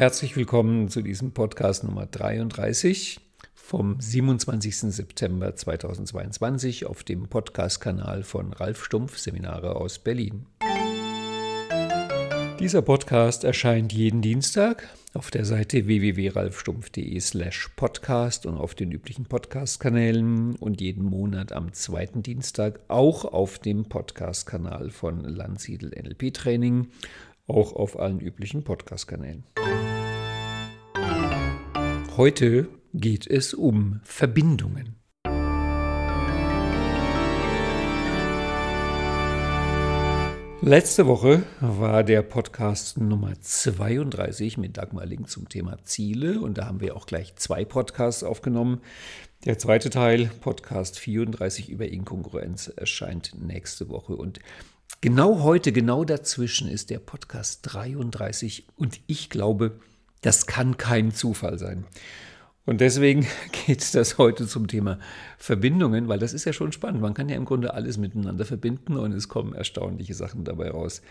Herzlich willkommen zu diesem Podcast Nummer 33 vom 27. September 2022 auf dem Podcast-Kanal von Ralf Stumpf Seminare aus Berlin. Dieser Podcast erscheint jeden Dienstag auf der Seite www.ralfstumpf.de slash podcast und auf den üblichen Podcast-Kanälen und jeden Monat am zweiten Dienstag auch auf dem Podcast-Kanal von Landsiedel NLP Training, auch auf allen üblichen Podcast-Kanälen. Heute geht es um Verbindungen. Letzte Woche war der Podcast Nummer 32 mit Dagmar Link zum Thema Ziele und da haben wir auch gleich zwei Podcasts aufgenommen. Der zweite Teil, Podcast 34 über Inkongruenz, erscheint nächste Woche und genau heute, genau dazwischen ist der Podcast 33 und ich glaube, das kann kein Zufall sein. Und deswegen geht das heute zum Thema Verbindungen, weil das ist ja schon spannend. Man kann ja im Grunde alles miteinander verbinden und es kommen erstaunliche Sachen dabei raus.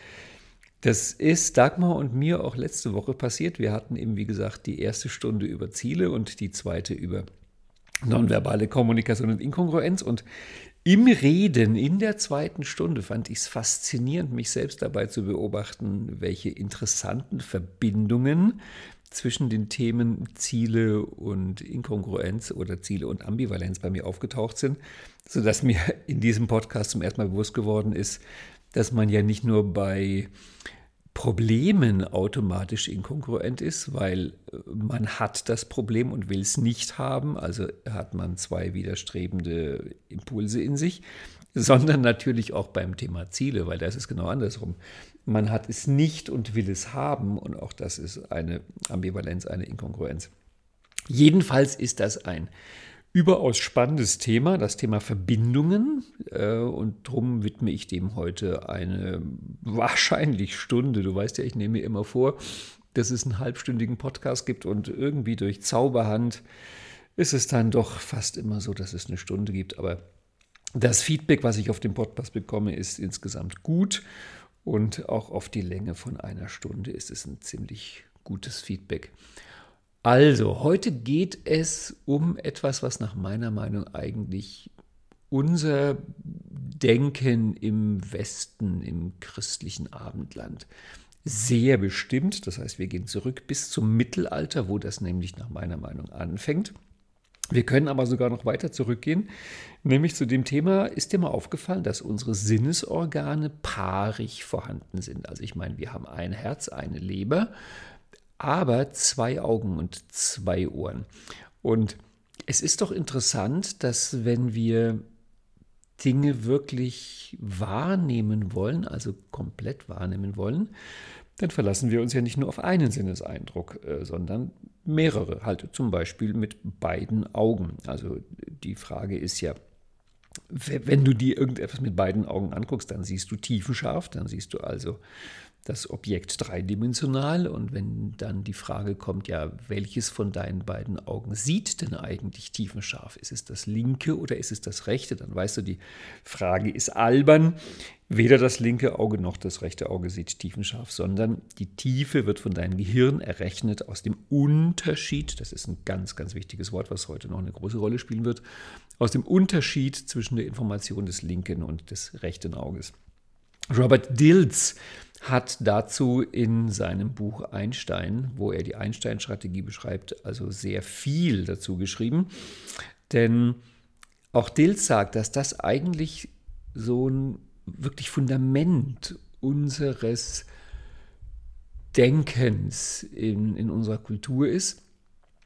Das ist Dagmar und mir auch letzte Woche passiert. Wir hatten eben, wie gesagt, die erste Stunde über Ziele und die zweite über nonverbale Kommunikation und Inkongruenz. Und im Reden in der zweiten Stunde fand ich es faszinierend, mich selbst dabei zu beobachten, welche interessanten Verbindungen zwischen den Themen Ziele und Inkongruenz oder Ziele und Ambivalenz bei mir aufgetaucht sind, sodass mir in diesem Podcast zum ersten Mal bewusst geworden ist, dass man ja nicht nur bei Problemen automatisch inkongruent ist, weil man hat das Problem und will es nicht haben, also hat man zwei widerstrebende Impulse in sich, sondern natürlich auch beim Thema Ziele, weil da ist genau andersrum. Man hat es nicht und will es haben und auch das ist eine Ambivalenz, eine Inkongruenz. Jedenfalls ist das ein überaus spannendes Thema, das Thema Verbindungen. Äh, und darum widme ich dem heute eine wahrscheinlich Stunde. Du weißt ja, ich nehme mir immer vor, dass es einen halbstündigen Podcast gibt und irgendwie durch Zauberhand ist es dann doch fast immer so, dass es eine Stunde gibt. Aber das Feedback, was ich auf dem Podcast bekomme, ist insgesamt gut und auch auf die Länge von einer Stunde ist es ein ziemlich gutes Feedback. Also, heute geht es um etwas, was nach meiner Meinung eigentlich unser Denken im Westen, im christlichen Abendland sehr bestimmt. Das heißt, wir gehen zurück bis zum Mittelalter, wo das nämlich nach meiner Meinung anfängt. Wir können aber sogar noch weiter zurückgehen, nämlich zu dem Thema, ist dir mal aufgefallen, dass unsere Sinnesorgane paarig vorhanden sind. Also ich meine, wir haben ein Herz, eine Leber, aber zwei Augen und zwei Ohren. Und es ist doch interessant, dass wenn wir Dinge wirklich wahrnehmen wollen, also komplett wahrnehmen wollen, dann verlassen wir uns ja nicht nur auf einen Sinneseindruck, äh, sondern mehrere, halt zum Beispiel mit beiden Augen. Also die Frage ist ja, wenn du dir irgendetwas mit beiden Augen anguckst, dann siehst du tiefenscharf, dann siehst du also das Objekt dreidimensional und wenn dann die Frage kommt, ja, welches von deinen beiden Augen sieht denn eigentlich tiefenscharf? Ist es das linke oder ist es das rechte? Dann weißt du, die Frage ist albern. Weder das linke Auge noch das rechte Auge sieht tiefenscharf, sondern die Tiefe wird von deinem Gehirn errechnet aus dem Unterschied, das ist ein ganz, ganz wichtiges Wort, was heute noch eine große Rolle spielen wird, aus dem Unterschied zwischen der Information des linken und des rechten Auges. Robert Dills hat dazu in seinem Buch Einstein, wo er die Einstein-Strategie beschreibt, also sehr viel dazu geschrieben. Denn auch Dills sagt, dass das eigentlich so ein wirklich Fundament unseres Denkens in, in unserer Kultur ist.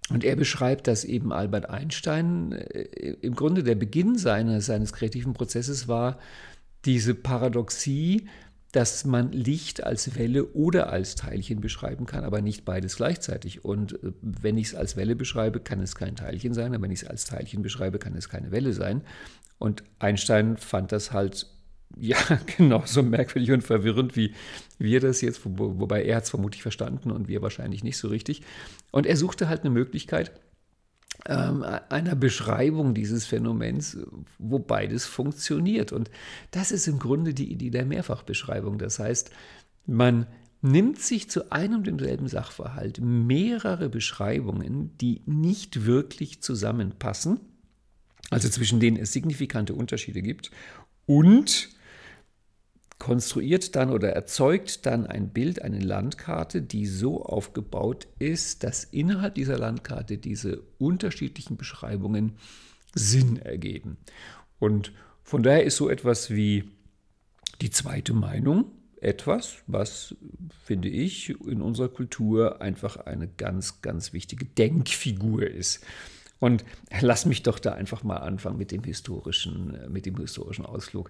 Und er beschreibt, dass eben Albert Einstein äh, im Grunde der Beginn seines, seines kreativen Prozesses war, diese Paradoxie, dass man Licht als Welle oder als Teilchen beschreiben kann, aber nicht beides gleichzeitig. Und äh, wenn ich es als Welle beschreibe, kann es kein Teilchen sein, aber wenn ich es als Teilchen beschreibe, kann es keine Welle sein. Und Einstein fand das halt ja genauso merkwürdig und verwirrend, wie wir das jetzt, wo, wobei er hat es vermutlich verstanden und wir wahrscheinlich nicht so richtig. Und er suchte halt eine Möglichkeit, einer Beschreibung dieses Phänomens, wo beides funktioniert. Und das ist im Grunde die Idee der Mehrfachbeschreibung. Das heißt, man nimmt sich zu einem und demselben Sachverhalt mehrere Beschreibungen, die nicht wirklich zusammenpassen, also zwischen denen es signifikante Unterschiede gibt, und konstruiert dann oder erzeugt dann ein Bild, eine Landkarte, die so aufgebaut ist, dass innerhalb dieser Landkarte diese unterschiedlichen Beschreibungen Sinn ergeben. Und von daher ist so etwas wie die zweite Meinung etwas, was, finde ich, in unserer Kultur einfach eine ganz, ganz wichtige Denkfigur ist. Und lass mich doch da einfach mal anfangen mit dem historischen, mit dem historischen Ausflug.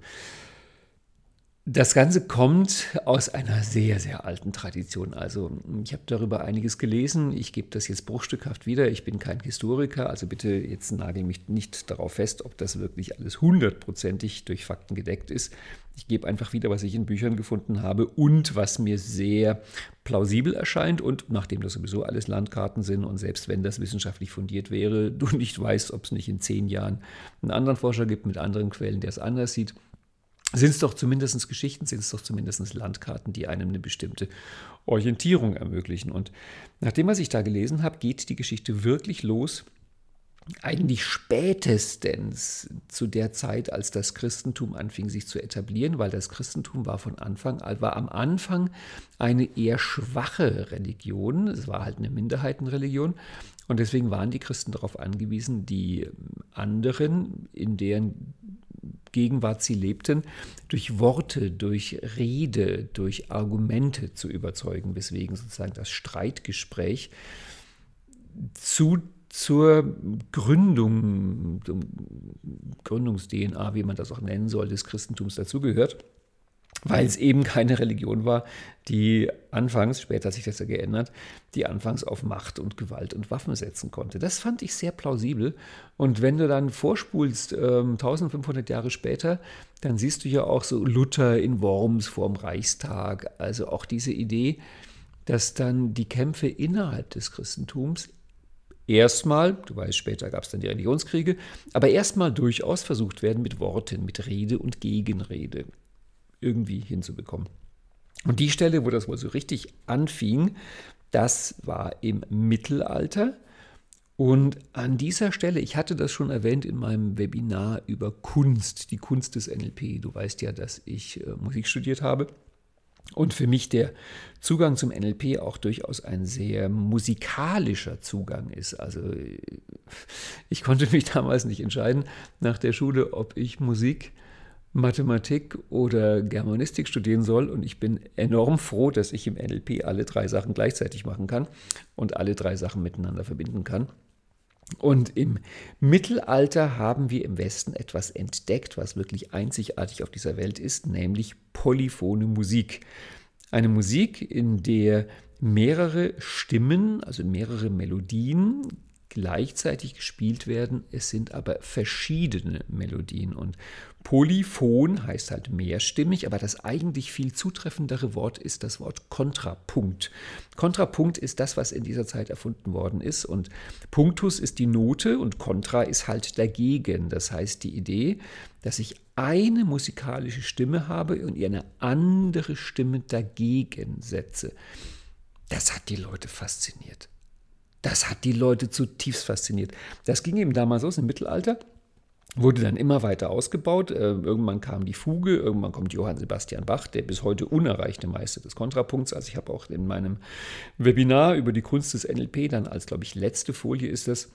Das Ganze kommt aus einer sehr, sehr alten Tradition. Also ich habe darüber einiges gelesen. Ich gebe das jetzt bruchstückhaft wieder. Ich bin kein Historiker, also bitte jetzt nagel mich nicht darauf fest, ob das wirklich alles hundertprozentig durch Fakten gedeckt ist. Ich gebe einfach wieder, was ich in Büchern gefunden habe und was mir sehr plausibel erscheint. Und nachdem das sowieso alles Landkarten sind und selbst wenn das wissenschaftlich fundiert wäre, du nicht weißt, ob es nicht in zehn Jahren einen anderen Forscher gibt mit anderen Quellen, der es anders sieht, sind es doch zumindest Geschichten, sind es doch zumindest Landkarten, die einem eine bestimmte Orientierung ermöglichen. Und nach dem, was ich da gelesen habe, geht die Geschichte wirklich los, eigentlich spätestens zu der Zeit, als das Christentum anfing sich zu etablieren, weil das Christentum war von Anfang, war am Anfang eine eher schwache Religion, es war halt eine Minderheitenreligion und deswegen waren die Christen darauf angewiesen, die anderen, in deren Gegenwart sie lebten, durch Worte, durch Rede, durch Argumente zu überzeugen, weswegen sozusagen das Streitgespräch zu zur Gründung, Gründungs-DNA, wie man das auch nennen soll, des Christentums dazugehört weil es eben keine Religion war, die anfangs, später hat sich das ja geändert, die anfangs auf Macht und Gewalt und Waffen setzen konnte. Das fand ich sehr plausibel. Und wenn du dann vorspulst, äh, 1500 Jahre später, dann siehst du ja auch so Luther in Worms vorm Reichstag, also auch diese Idee, dass dann die Kämpfe innerhalb des Christentums erstmal, du weißt, später gab es dann die Religionskriege, aber erstmal durchaus versucht werden mit Worten, mit Rede und Gegenrede irgendwie hinzubekommen. Und die Stelle, wo das wohl so richtig anfing, das war im Mittelalter. Und an dieser Stelle, ich hatte das schon erwähnt in meinem Webinar über Kunst, die Kunst des NLP. Du weißt ja, dass ich äh, Musik studiert habe. Und für mich der Zugang zum NLP auch durchaus ein sehr musikalischer Zugang ist. Also ich konnte mich damals nicht entscheiden nach der Schule, ob ich Musik Mathematik oder Germanistik studieren soll. Und ich bin enorm froh, dass ich im NLP alle drei Sachen gleichzeitig machen kann und alle drei Sachen miteinander verbinden kann. Und im Mittelalter haben wir im Westen etwas entdeckt, was wirklich einzigartig auf dieser Welt ist, nämlich polyphone Musik. Eine Musik, in der mehrere Stimmen, also mehrere Melodien gleichzeitig gespielt werden. Es sind aber verschiedene Melodien. Und Polyphon heißt halt mehrstimmig, aber das eigentlich viel zutreffendere Wort ist das Wort Kontrapunkt. Kontrapunkt ist das, was in dieser Zeit erfunden worden ist. Und Punktus ist die Note und Kontra ist halt dagegen. Das heißt, die Idee, dass ich eine musikalische Stimme habe und ihr eine andere Stimme dagegen setze. Das hat die Leute fasziniert. Das hat die Leute zutiefst fasziniert. Das ging eben damals aus im Mittelalter wurde dann immer weiter ausgebaut. Äh, irgendwann kam die Fuge, irgendwann kommt Johann Sebastian Bach, der bis heute unerreichte Meister des Kontrapunkts. Also ich habe auch in meinem Webinar über die Kunst des NLP, dann als, glaube ich, letzte Folie ist das,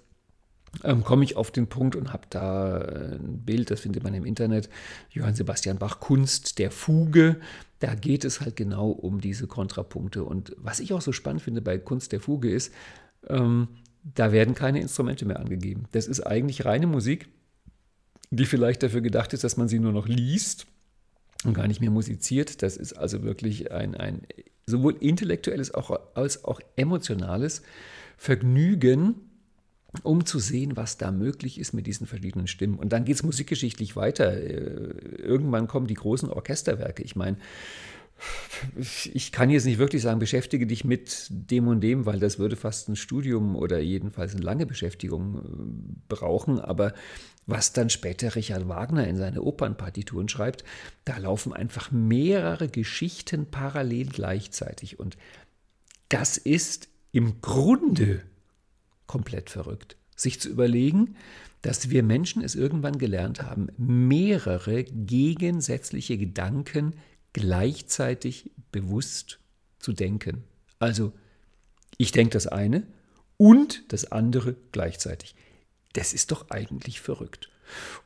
ähm, komme ich auf den Punkt und habe da äh, ein Bild, das findet man im Internet, Johann Sebastian Bach, Kunst der Fuge. Da geht es halt genau um diese Kontrapunkte. Und was ich auch so spannend finde bei Kunst der Fuge ist, ähm, da werden keine Instrumente mehr angegeben. Das ist eigentlich reine Musik, die vielleicht dafür gedacht ist, dass man sie nur noch liest und gar nicht mehr musiziert. Das ist also wirklich ein, ein sowohl intellektuelles als auch emotionales Vergnügen, um zu sehen, was da möglich ist mit diesen verschiedenen Stimmen. Und dann geht es musikgeschichtlich weiter. Äh, irgendwann kommen die großen Orchesterwerke. Ich meine, ich kann jetzt nicht wirklich sagen, beschäftige dich mit dem und dem, weil das würde fast ein Studium oder jedenfalls eine lange Beschäftigung äh, brauchen. Aber was dann später Richard Wagner in seine Opernpartituren schreibt, da laufen einfach mehrere Geschichten parallel gleichzeitig. Und das ist im Grunde komplett verrückt, sich zu überlegen, dass wir Menschen es irgendwann gelernt haben, mehrere gegensätzliche Gedanken gleichzeitig bewusst zu denken. Also ich denke das eine und das andere gleichzeitig. Das ist doch eigentlich verrückt.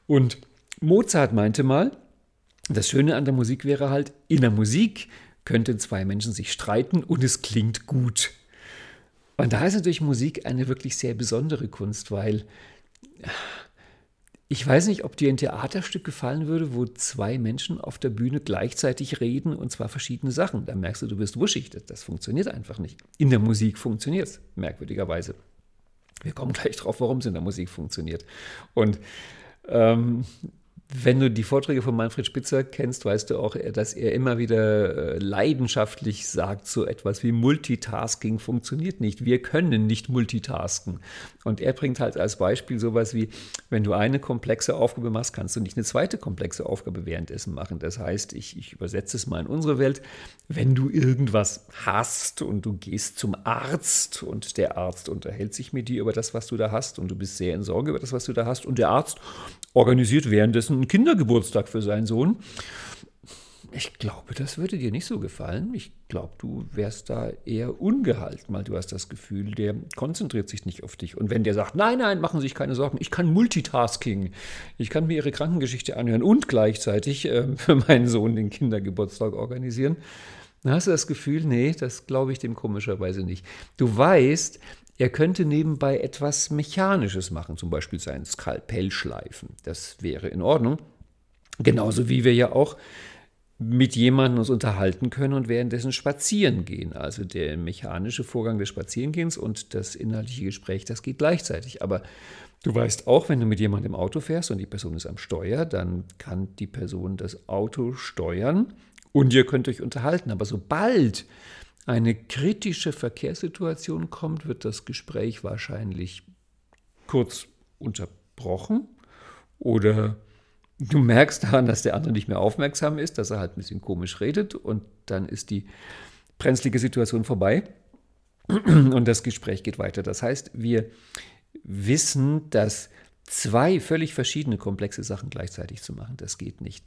Und Mozart meinte mal, das Schöne an der Musik wäre halt, in der Musik könnten zwei Menschen sich streiten und es klingt gut. Und da ist natürlich Musik eine wirklich sehr besondere Kunst, weil ich weiß nicht, ob dir ein Theaterstück gefallen würde, wo zwei Menschen auf der Bühne gleichzeitig reden und zwar verschiedene Sachen. Da merkst du, du bist wuschig. Das, das funktioniert einfach nicht. In der Musik funktioniert es, merkwürdigerweise. Wir kommen gleich drauf, warum es in der Musik funktioniert. Und ähm, wenn du die Vorträge von Manfred Spitzer kennst, weißt du auch, dass er immer wieder äh, leidenschaftlich sagt, so etwas wie Multitasking funktioniert nicht. Wir können nicht multitasken. Und er bringt halt als Beispiel sowas wie, wenn du eine komplexe Aufgabe machst, kannst du nicht eine zweite komplexe Aufgabe währenddessen machen. Das heißt, ich, ich übersetze es mal in unsere Welt, wenn du irgendwas hast und du gehst zum Arzt und der Arzt unterhält sich mit dir über das, was du da hast und du bist sehr in Sorge über das, was du da hast und der Arzt organisiert währenddessen einen Kindergeburtstag für seinen Sohn. Ich glaube, das würde dir nicht so gefallen. Ich glaube, du wärst da eher ungehalten, weil du hast das Gefühl, der konzentriert sich nicht auf dich. Und wenn der sagt, nein, nein, machen Sie sich keine Sorgen, ich kann Multitasking. Ich kann mir Ihre Krankengeschichte anhören und gleichzeitig äh, für meinen Sohn den Kindergeburtstag organisieren. Dann hast du das Gefühl, nee, das glaube ich dem komischerweise nicht. Du weißt, er könnte nebenbei etwas Mechanisches machen, zum Beispiel sein Skalpell schleifen. Das wäre in Ordnung. Genauso wie wir ja auch mit jemandem uns unterhalten können und währenddessen spazieren gehen. Also der mechanische Vorgang des Spazierengehens und das inhaltliche Gespräch, das geht gleichzeitig. Aber du weißt auch, wenn du mit jemandem im Auto fährst und die Person ist am Steuer, dann kann die Person das Auto steuern und ihr könnt euch unterhalten. Aber sobald eine kritische Verkehrssituation kommt, wird das Gespräch wahrscheinlich kurz unterbrochen oder du merkst daran, dass der andere nicht mehr aufmerksam ist, dass er halt ein bisschen komisch redet und dann ist die brenzlige Situation vorbei und das Gespräch geht weiter. Das heißt, wir wissen, dass zwei völlig verschiedene komplexe Sachen gleichzeitig zu machen, das geht nicht.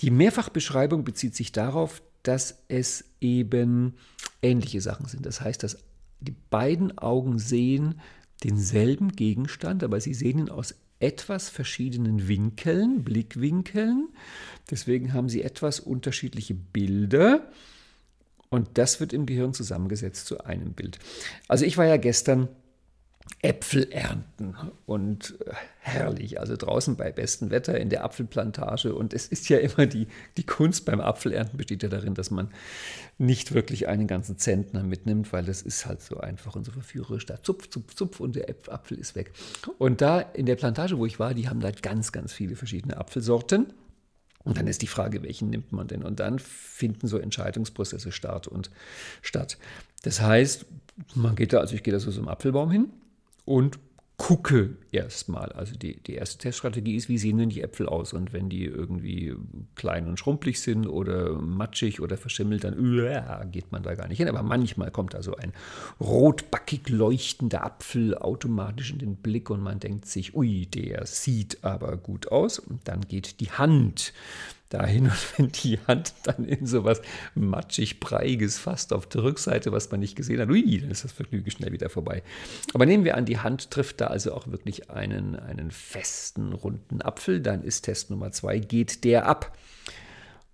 Die Mehrfachbeschreibung bezieht sich darauf, dass es eben ähnliche Sachen sind. Das heißt, dass die beiden Augen sehen denselben Gegenstand, aber sie sehen ihn aus etwas verschiedenen Winkeln, Blickwinkeln. Deswegen haben sie etwas unterschiedliche Bilder und das wird im Gehirn zusammengesetzt zu einem Bild. Also ich war ja gestern Äpfel ernten und äh, herrlich, also draußen bei bestem Wetter in der Apfelplantage und es ist ja immer die, die Kunst beim Apfelernten besteht ja darin, dass man nicht wirklich einen ganzen Zentner mitnimmt, weil das ist halt so einfach und so verführerisch, da zupf, zupf, zupf und der Apfel ist weg. Und da in der Plantage, wo ich war, die haben da ganz, ganz viele verschiedene Apfelsorten und dann ist die Frage, welchen nimmt man denn? Und dann finden so Entscheidungsprozesse statt und statt. Das heißt, man geht da, also ich gehe da so zum Apfelbaum hin und gucke erstmal. Also die, die erste Teststrategie ist, wie sehen denn die Äpfel aus? Und wenn die irgendwie klein und schrumpelig sind oder matschig oder verschimmelt, dann uh, geht man da gar nicht hin. Aber manchmal kommt da so ein rotbackig leuchtender Apfel automatisch in den Blick und man denkt sich, ui, der sieht aber gut aus. Und dann geht die Hand dahin und wenn die Hand dann in sowas matschig breiges fast auf der Rückseite, was man nicht gesehen hat, ui, dann ist das Vergnügen schnell wieder vorbei. Aber nehmen wir an, die Hand trifft da also auch wirklich einen, einen festen, runden Apfel, dann ist Test Nummer zwei, geht der ab.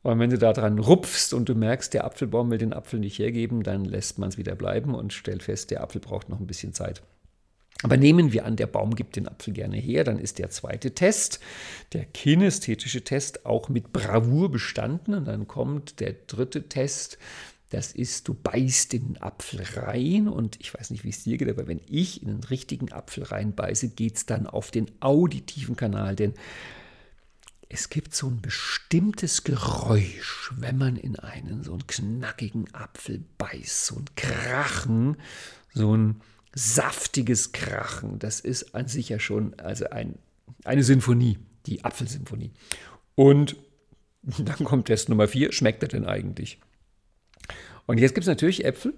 Und wenn du da dran rupfst und du merkst, der Apfelbaum will den Apfel nicht hergeben, dann lässt man es wieder bleiben und stellt fest, der Apfel braucht noch ein bisschen Zeit. Aber nehmen wir an, der Baum gibt den Apfel gerne her, dann ist der zweite Test, der kinästhetische Test, auch mit Bravour bestanden. Und dann kommt der dritte Test, das ist, du beißt in den Apfel rein. Und ich weiß nicht, wie es dir geht, aber wenn ich in den richtigen Apfel reinbeiße, geht es dann auf den auditiven Kanal, denn es gibt so ein bestimmtes Geräusch, wenn man in einen so einen knackigen Apfel beißt, so ein Krachen, so ein saftiges Krachen. Das ist an sich ja schon also ein, eine Sinfonie, die Apfelsinfonie. Und dann kommt Test Nummer 4, schmeckt er denn eigentlich? Und jetzt gibt es natürlich Äpfel.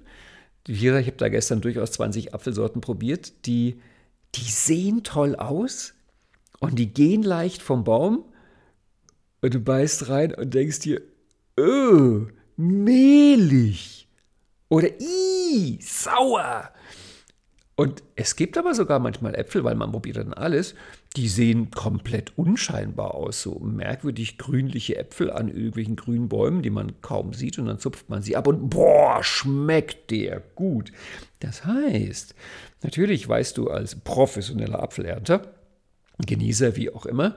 Wie gesagt, ich habe da gestern durchaus 20 Apfelsorten probiert, die, die sehen toll aus und die gehen leicht vom Baum und du beißt rein und denkst dir, öh, mehlig oder i, sauer. Und es gibt aber sogar manchmal Äpfel, weil man probiert dann alles, die sehen komplett unscheinbar aus. So merkwürdig grünliche Äpfel an irgendwelchen grünen Bäumen, die man kaum sieht und dann zupft man sie ab und boah, schmeckt der gut. Das heißt, natürlich weißt du als professioneller Apfelernter, Genießer wie auch immer,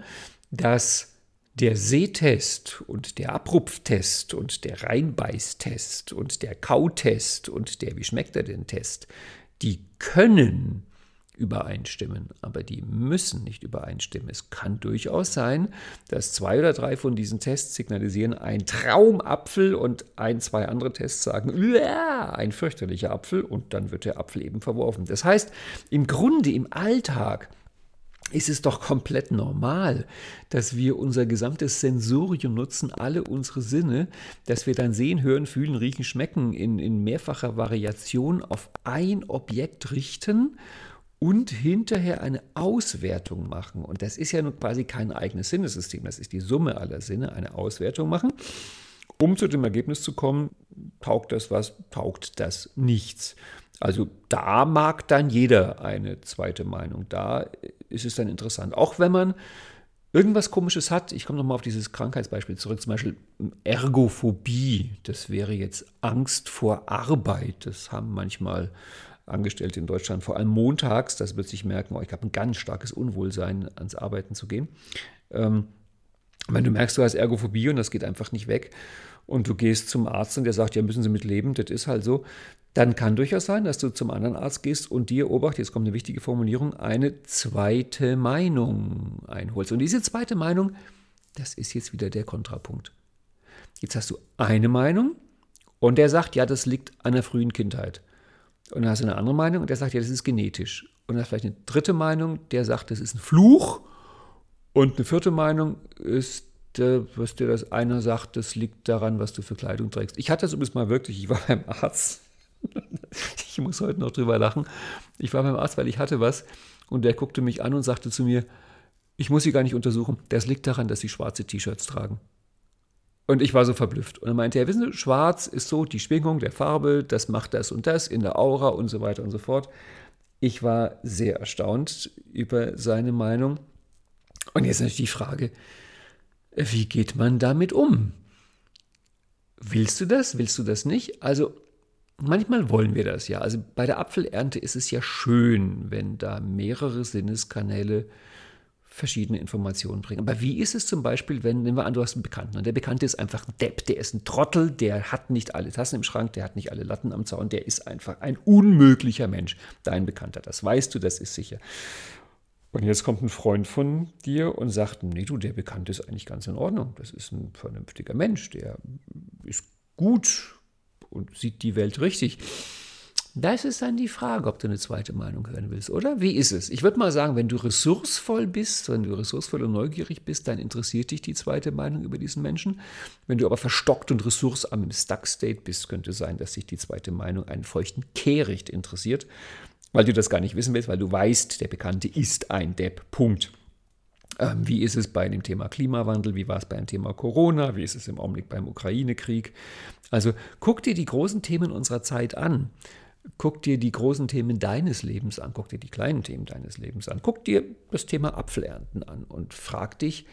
dass der Sehtest und der Abrupftest und der Reinbeißtest und der Kautest und der Wie schmeckt er denn Test, die können übereinstimmen, aber die müssen nicht übereinstimmen. Es kann durchaus sein, dass zwei oder drei von diesen Tests signalisieren ein Traumapfel und ein, zwei andere Tests sagen, ein fürchterlicher Apfel und dann wird der Apfel eben verworfen. Das heißt, im Grunde im Alltag ist es doch komplett normal, dass wir unser gesamtes Sensorium nutzen, alle unsere Sinne, dass wir dann sehen, hören, fühlen, riechen, schmecken in, in mehrfacher Variation auf ein Objekt richten und hinterher eine Auswertung machen. Und das ist ja nun quasi kein eigenes Sinnesystem, das ist die Summe aller Sinne, eine Auswertung machen, um zu dem Ergebnis zu kommen, taugt das was, taugt das nichts. Also da mag dann jeder eine zweite Meinung. Da ist es dann interessant. Auch wenn man irgendwas Komisches hat, ich komme nochmal auf dieses Krankheitsbeispiel zurück, zum Beispiel Ergophobie, das wäre jetzt Angst vor Arbeit. Das haben manchmal Angestellte in Deutschland, vor allem montags, das wird sich merken, oh, ich habe ein ganz starkes Unwohlsein, ans Arbeiten zu gehen. Ähm, wenn du merkst, du hast Ergophobie und das geht einfach nicht weg und du gehst zum Arzt und der sagt, ja, müssen Sie mit leben, das ist halt so, dann kann durchaus sein, dass du zum anderen Arzt gehst und dir, obacht, jetzt kommt eine wichtige Formulierung, eine zweite Meinung einholst. Und diese zweite Meinung, das ist jetzt wieder der Kontrapunkt. Jetzt hast du eine Meinung und der sagt, ja, das liegt an der frühen Kindheit. Und dann hast du eine andere Meinung und der sagt, ja, das ist genetisch. Und dann hast du vielleicht eine dritte Meinung, der sagt, das ist ein Fluch. Und eine vierte Meinung ist, was dir das einer sagt, das liegt daran, was du für Kleidung trägst. Ich hatte das übrigens mal wirklich, ich war beim Arzt ich muss heute noch drüber lachen. Ich war beim Arzt, weil ich hatte was und der guckte mich an und sagte zu mir, ich muss sie gar nicht untersuchen. Das liegt daran, dass sie schwarze T-Shirts tragen. Und ich war so verblüfft. Und er meinte, ja, wissen Sie, schwarz ist so die Schwingung der Farbe, das macht das und das in der Aura und so weiter und so fort. Ich war sehr erstaunt über seine Meinung. Und jetzt natürlich die Frage, wie geht man damit um? Willst du das? Willst du das nicht? Also Manchmal wollen wir das ja. Also bei der Apfelernte ist es ja schön, wenn da mehrere Sinneskanäle verschiedene Informationen bringen. Aber wie ist es zum Beispiel, wenn, nehmen wir an, du hast einen Bekannten und der Bekannte ist einfach ein Depp, der ist ein Trottel, der hat nicht alle Tassen im Schrank, der hat nicht alle Latten am Zaun, der ist einfach ein unmöglicher Mensch, dein Bekannter. Das weißt du, das ist sicher. Und jetzt kommt ein Freund von dir und sagt, nee, du, der Bekannte ist eigentlich ganz in Ordnung. Das ist ein vernünftiger Mensch, der ist gut und sieht die Welt richtig. Das ist dann die Frage, ob du eine zweite Meinung hören willst, oder? Wie ist es? Ich würde mal sagen, wenn du ressourcevoll bist, wenn du ressourcevoll und neugierig bist, dann interessiert dich die zweite Meinung über diesen Menschen. Wenn du aber verstockt und ressourcearm im Stuck-State bist, könnte sein, dass sich die zweite Meinung einen feuchten Kehricht interessiert, weil du das gar nicht wissen willst, weil du weißt, der Bekannte ist ein Depp. Punkt. Ähm, wie ist es bei dem Thema Klimawandel? Wie war es beim Thema Corona? Wie ist es im Augenblick beim Ukraine-Krieg? Also guck dir die großen Themen unserer Zeit an. Guck dir die großen Themen deines Lebens an. Guck dir die kleinen Themen deines Lebens an. Guck dir das Thema Apfelernten an und frag dich,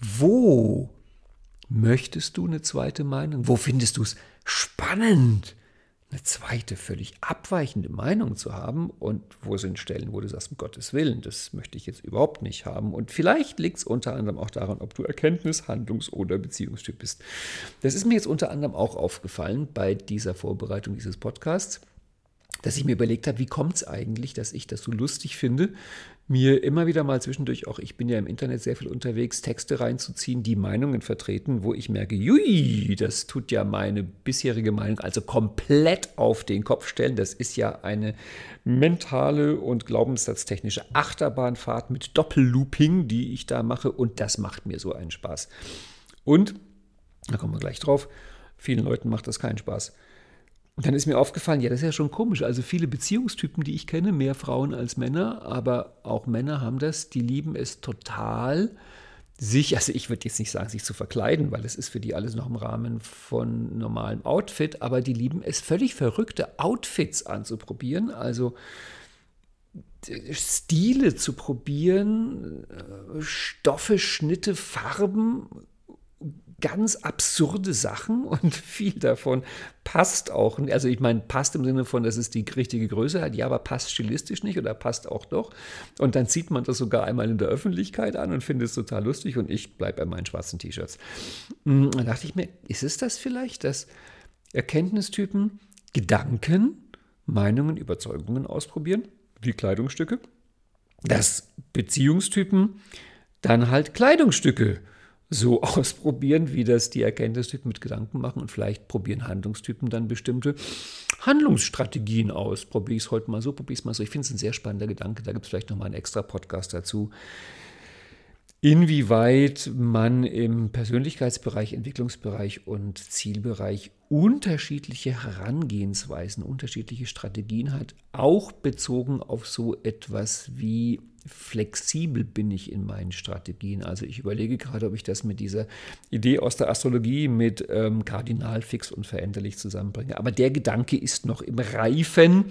wo möchtest du eine zweite Meinung? Wo findest du es spannend? Eine zweite, völlig abweichende Meinung zu haben. Und wo sind Stellen, wo du sagst, um Gottes Willen, das möchte ich jetzt überhaupt nicht haben. Und vielleicht liegt es unter anderem auch daran, ob du Erkenntnis-, Handlungs- oder Beziehungstyp bist. Das ist mir jetzt unter anderem auch aufgefallen bei dieser Vorbereitung dieses Podcasts, dass ich mir überlegt habe, wie kommt es eigentlich, dass ich das so lustig finde, mir immer wieder mal zwischendurch, auch ich bin ja im Internet sehr viel unterwegs, Texte reinzuziehen, die Meinungen vertreten, wo ich merke, jui, das tut ja meine bisherige Meinung also komplett auf den Kopf stellen. Das ist ja eine mentale und glaubenssatztechnische Achterbahnfahrt mit Doppellooping, die ich da mache und das macht mir so einen Spaß. Und, da kommen wir gleich drauf, vielen Leuten macht das keinen Spaß. Und dann ist mir aufgefallen, ja, das ist ja schon komisch. Also viele Beziehungstypen, die ich kenne, mehr Frauen als Männer, aber auch Männer haben das, die lieben es total, sich, also ich würde jetzt nicht sagen, sich zu verkleiden, weil es ist für die alles noch im Rahmen von normalem Outfit, aber die lieben es, völlig verrückte Outfits anzuprobieren, also Stile zu probieren, äh, Stoffe, Schnitte, Farben, ganz absurde Sachen und viel davon passt auch. Also ich meine, passt im Sinne von, dass es die richtige Größe hat, ja, aber passt stilistisch nicht oder passt auch doch. Und dann zieht man das sogar einmal in der Öffentlichkeit an und findet es total lustig und ich bleibe bei meinen schwarzen T-Shirts. Hm, dann dachte ich mir, ist es das vielleicht, dass Erkenntnistypen Gedanken, Meinungen, Überzeugungen ausprobieren, wie Kleidungsstücke, dass Beziehungstypen dann halt Kleidungsstücke so ausprobieren, wie das die Erkenntnistypen mit Gedanken machen und vielleicht probieren Handlungstypen dann bestimmte Handlungsstrategien aus. Probiere ich es heute mal so, probiere ich es mal so. Ich finde es ein sehr spannender Gedanke. Da gibt es vielleicht nochmal einen extra Podcast dazu. Inwieweit man im Persönlichkeitsbereich, Entwicklungsbereich und Zielbereich unterschiedliche Herangehensweisen, unterschiedliche Strategien hat, auch bezogen auf so etwas wie flexibel bin ich in meinen Strategien. Also ich überlege gerade, ob ich das mit dieser Idee aus der Astrologie mit ähm, kardinal fix und veränderlich zusammenbringe. Aber der Gedanke ist noch im Reifen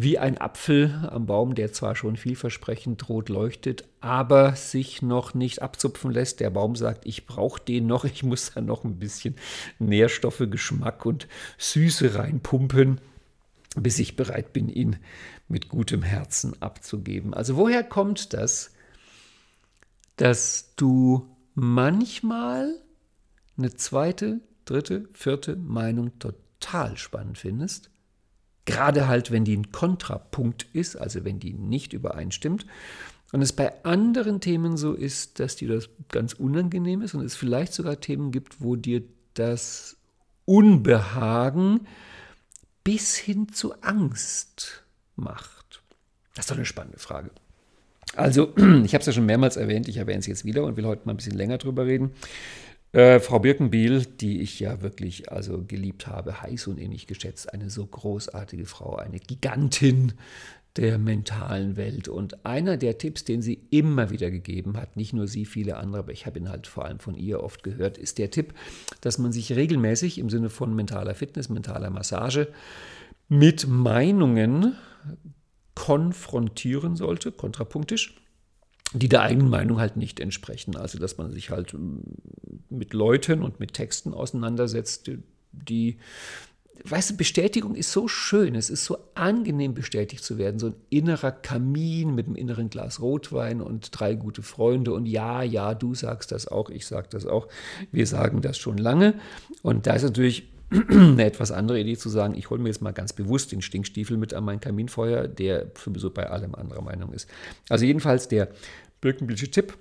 wie ein Apfel am Baum, der zwar schon vielversprechend rot leuchtet, aber sich noch nicht abzupfen lässt. Der Baum sagt, ich brauche den noch, ich muss da noch ein bisschen Nährstoffe, Geschmack und Süße reinpumpen, bis ich bereit bin, ihn mit gutem Herzen abzugeben. Also woher kommt das, dass du manchmal eine zweite, dritte, vierte Meinung total spannend findest? Gerade halt, wenn die ein Kontrapunkt ist, also wenn die nicht übereinstimmt. Und es bei anderen Themen so ist, dass dir das ganz unangenehm ist und es vielleicht sogar Themen gibt, wo dir das Unbehagen bis hin zu Angst macht? Das ist doch eine spannende Frage. Also, ich habe es ja schon mehrmals erwähnt, ich erwähne es jetzt wieder und will heute mal ein bisschen länger drüber reden. Äh, Frau Birkenbiel, die ich ja wirklich also geliebt habe, heiß und innig geschätzt, eine so großartige Frau, eine Gigantin der mentalen Welt. Und einer der Tipps, den sie immer wieder gegeben hat, nicht nur sie, viele andere, aber ich habe ihn halt vor allem von ihr oft gehört, ist der Tipp, dass man sich regelmäßig im Sinne von mentaler Fitness, mentaler Massage mit Meinungen konfrontieren sollte, kontrapunktisch, die der eigenen Meinung halt nicht entsprechen. Also dass man sich halt ähm, mit Leuten und mit Texten auseinandersetzt, die, weißt du, Bestätigung ist so schön, es ist so angenehm bestätigt zu werden, so ein innerer Kamin mit einem inneren Glas Rotwein und drei gute Freunde. Und ja, ja, du sagst das auch, ich sag das auch, wir sagen das schon lange. Und da ist natürlich eine etwas andere Idee zu sagen, ich hole mir jetzt mal ganz bewusst den Stinkstiefel mit an mein Kaminfeuer, der sowieso bei allem anderer Meinung ist. Also jedenfalls der Birkenbildische Tipp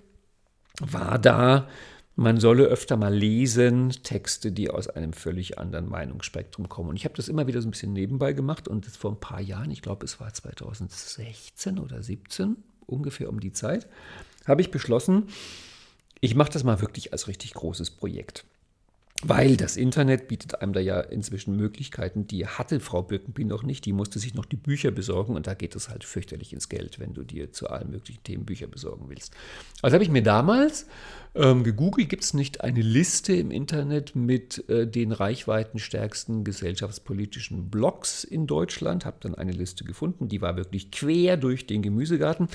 war da, man solle öfter mal lesen, Texte, die aus einem völlig anderen Meinungsspektrum kommen. Und ich habe das immer wieder so ein bisschen nebenbei gemacht und vor ein paar Jahren, ich glaube es war 2016 oder 17, ungefähr um die Zeit, habe ich beschlossen, ich mache das mal wirklich als richtig großes Projekt. Weil das Internet bietet einem da ja inzwischen Möglichkeiten, die hatte Frau Birkenby noch nicht. Die musste sich noch die Bücher besorgen und da geht es halt fürchterlich ins Geld, wenn du dir zu allen möglichen Themen Bücher besorgen willst. Also habe ich mir damals ähm, gegoogelt, gibt es nicht eine Liste im Internet mit äh, den reichweitenstärksten gesellschaftspolitischen Blogs in Deutschland. Habe dann eine Liste gefunden, die war wirklich quer durch den Gemüsegarten.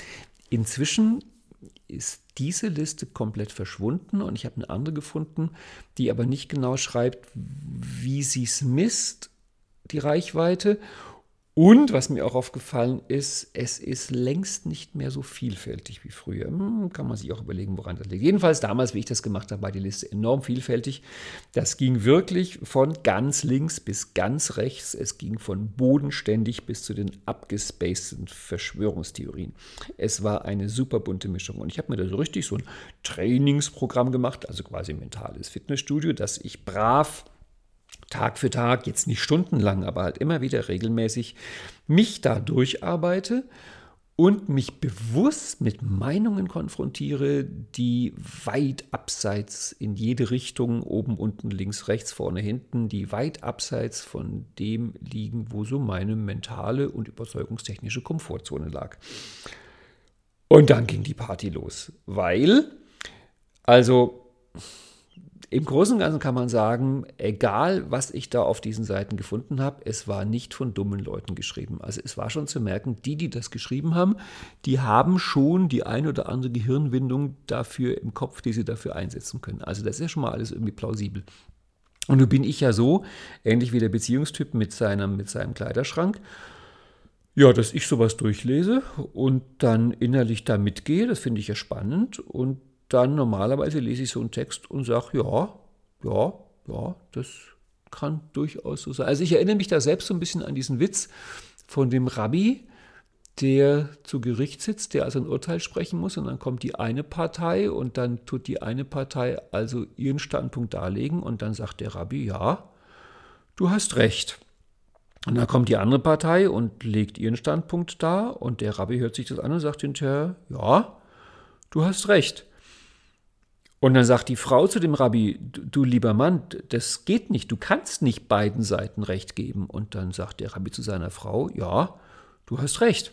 Inzwischen ist diese Liste komplett verschwunden und ich habe eine andere gefunden, die aber nicht genau schreibt, wie sie es misst, die Reichweite, Und was mir auch aufgefallen ist, es ist längst nicht mehr so vielfältig wie früher. Hm, kann man sich auch überlegen, woran das liegt. Jedenfalls damals, wie ich das gemacht habe, war die Liste enorm vielfältig. Das ging wirklich von ganz links bis ganz rechts. Es ging von bodenständig bis zu den abgespaceden Verschwörungstheorien. Es war eine super bunte Mischung. Und ich habe mir da so richtig so ein Trainingsprogramm gemacht, also quasi ein mentales Fitnessstudio, das ich brav Tag für Tag, jetzt nicht stundenlang, aber halt immer wieder regelmäßig mich da durcharbeite und mich bewusst mit Meinungen konfrontiere, die weit abseits in jede Richtung, oben, unten, links, rechts, vorne, hinten, die weit abseits von dem liegen, wo so meine mentale und überzeugungstechnische Komfortzone lag. Und dann ging die Party los, weil, also im Großen und Ganzen kann man sagen, egal was ich da auf diesen Seiten gefunden habe, es war nicht von dummen Leuten geschrieben. Also es war schon zu merken, die, die das geschrieben haben, die haben schon die ein oder andere Gehirnwindung dafür im Kopf, die sie dafür einsetzen können. Also das ist schon mal alles irgendwie plausibel. Und nun bin ich ja so, ähnlich wie der Beziehungstyp mit seinem, mit seinem Kleiderschrank, ja, dass ich sowas durchlese und dann innerlich da mitgehe, das finde ich ja spannend und dann normalerweise lese ich so einen Text und sage, ja, ja, ja, das kann durchaus so sein. Also ich erinnere mich da selbst so ein bisschen an diesen Witz von dem Rabbi, der zu Gericht sitzt, der also ein Urteil sprechen muss und dann kommt die eine Partei und dann tut die eine Partei also ihren Standpunkt darlegen und dann sagt der Rabbi, ja, du hast recht. Und dann kommt die andere Partei und legt ihren Standpunkt dar und der Rabbi hört sich das an und sagt hinterher, ja, du hast recht. Und dann sagt die Frau zu dem Rabbi, du lieber Mann, das geht nicht, du kannst nicht beiden Seiten recht geben. Und dann sagt der Rabbi zu seiner Frau, ja, du hast recht.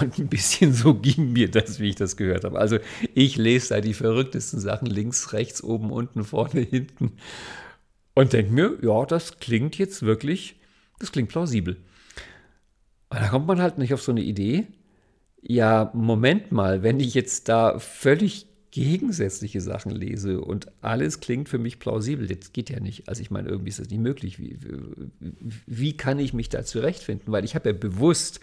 Und ein bisschen so ging mir das, wie ich das gehört habe. Also ich lese da die verrücktesten Sachen links, rechts, oben, unten, vorne, hinten und denke mir, ja, das klingt jetzt wirklich, das klingt plausibel. Und da kommt man halt nicht auf so eine Idee. Ja, Moment mal, wenn ich jetzt da völlig gegensätzliche Sachen lese und alles klingt für mich plausibel. Das geht ja nicht. Also ich meine, irgendwie ist das nicht möglich. Wie, wie, kann ich mich da zurechtfinden? Weil ich habe ja bewusst,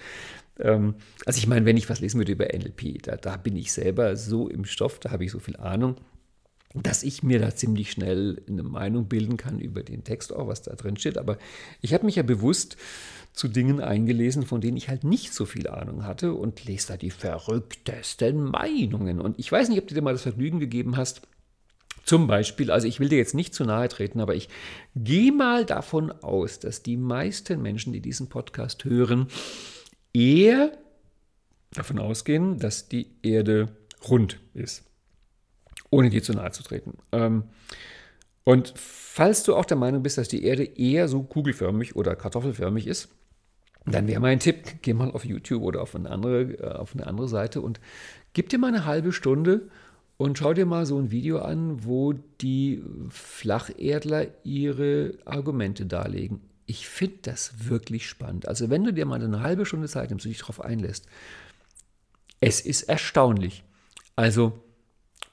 ähm, also ich meine, wenn ich was lesen würde über NLP, da, da bin ich selber so im Stoff, da habe ich so viel Ahnung, dass ich mir da ziemlich schnell eine Meinung bilden kann über den Text auch, was da drin steht. Aber ich habe mich ja bewusst zu Dingen eingelesen, von denen ich halt nicht so viel Ahnung hatte und lese da die verrücktesten Meinungen. Und ich weiß nicht, ob du dir mal das Vergnügen gegeben hast, zum Beispiel, also ich will dir jetzt nicht zu nahe treten, aber ich gehe mal davon aus, dass die meisten Menschen, die diesen Podcast hören, eher davon ausgehen, dass die Erde rund ist. Ohne dir zu nahe zu treten. Ähm, und falls du auch der Meinung bist, dass die Erde eher so kugelförmig oder kartoffelförmig ist, dann wäre mein Tipp, geh mal auf YouTube oder auf eine, andere, äh, auf eine andere Seite und gib dir mal eine halbe Stunde und schau dir mal so ein Video an, wo die Flacherdler ihre Argumente darlegen. Ich finde das wirklich spannend. Also wenn du dir mal eine halbe Stunde Zeit nimmst und dich darauf einlässt, es ist erstaunlich. Also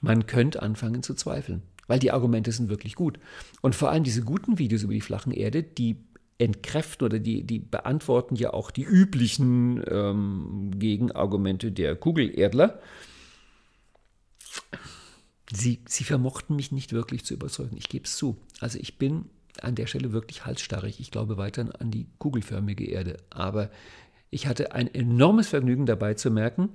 man könnte anfangen zu zweifeln, weil die Argumente sind wirklich gut. Und vor allem diese guten Videos über die flachen Erde, die entkräften oder die, die beantworten ja auch die üblichen ähm, Gegenargumente der Kugelerdler. Sie, sie vermochten mich nicht wirklich zu überzeugen, ich gebe es zu. Also ich bin an der Stelle wirklich halsstarrig. Ich glaube weiterhin an die kugelförmige Erde. Aber ich hatte ein enormes Vergnügen dabei zu merken,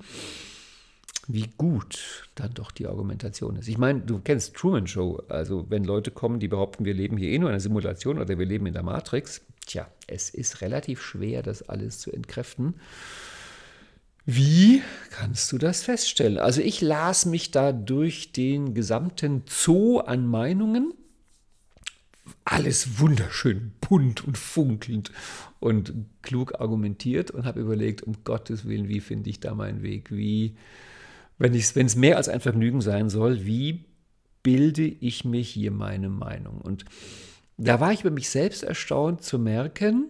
wie gut dann doch die Argumentation ist. Ich meine, du kennst Truman Show. Also wenn Leute kommen, die behaupten, wir leben hier eh nur in einer Simulation oder wir leben in der Matrix, Tja, es ist relativ schwer, das alles zu entkräften. Wie kannst du das feststellen? Also ich las mich da durch den gesamten Zoo an Meinungen. Alles wunderschön bunt und funkelnd und klug argumentiert und habe überlegt, um Gottes Willen, wie finde ich da meinen Weg? Wie, wenn es mehr als ein Vergnügen sein soll, wie bilde ich mir hier meine Meinung? Und da war ich über mich selbst erstaunt zu merken,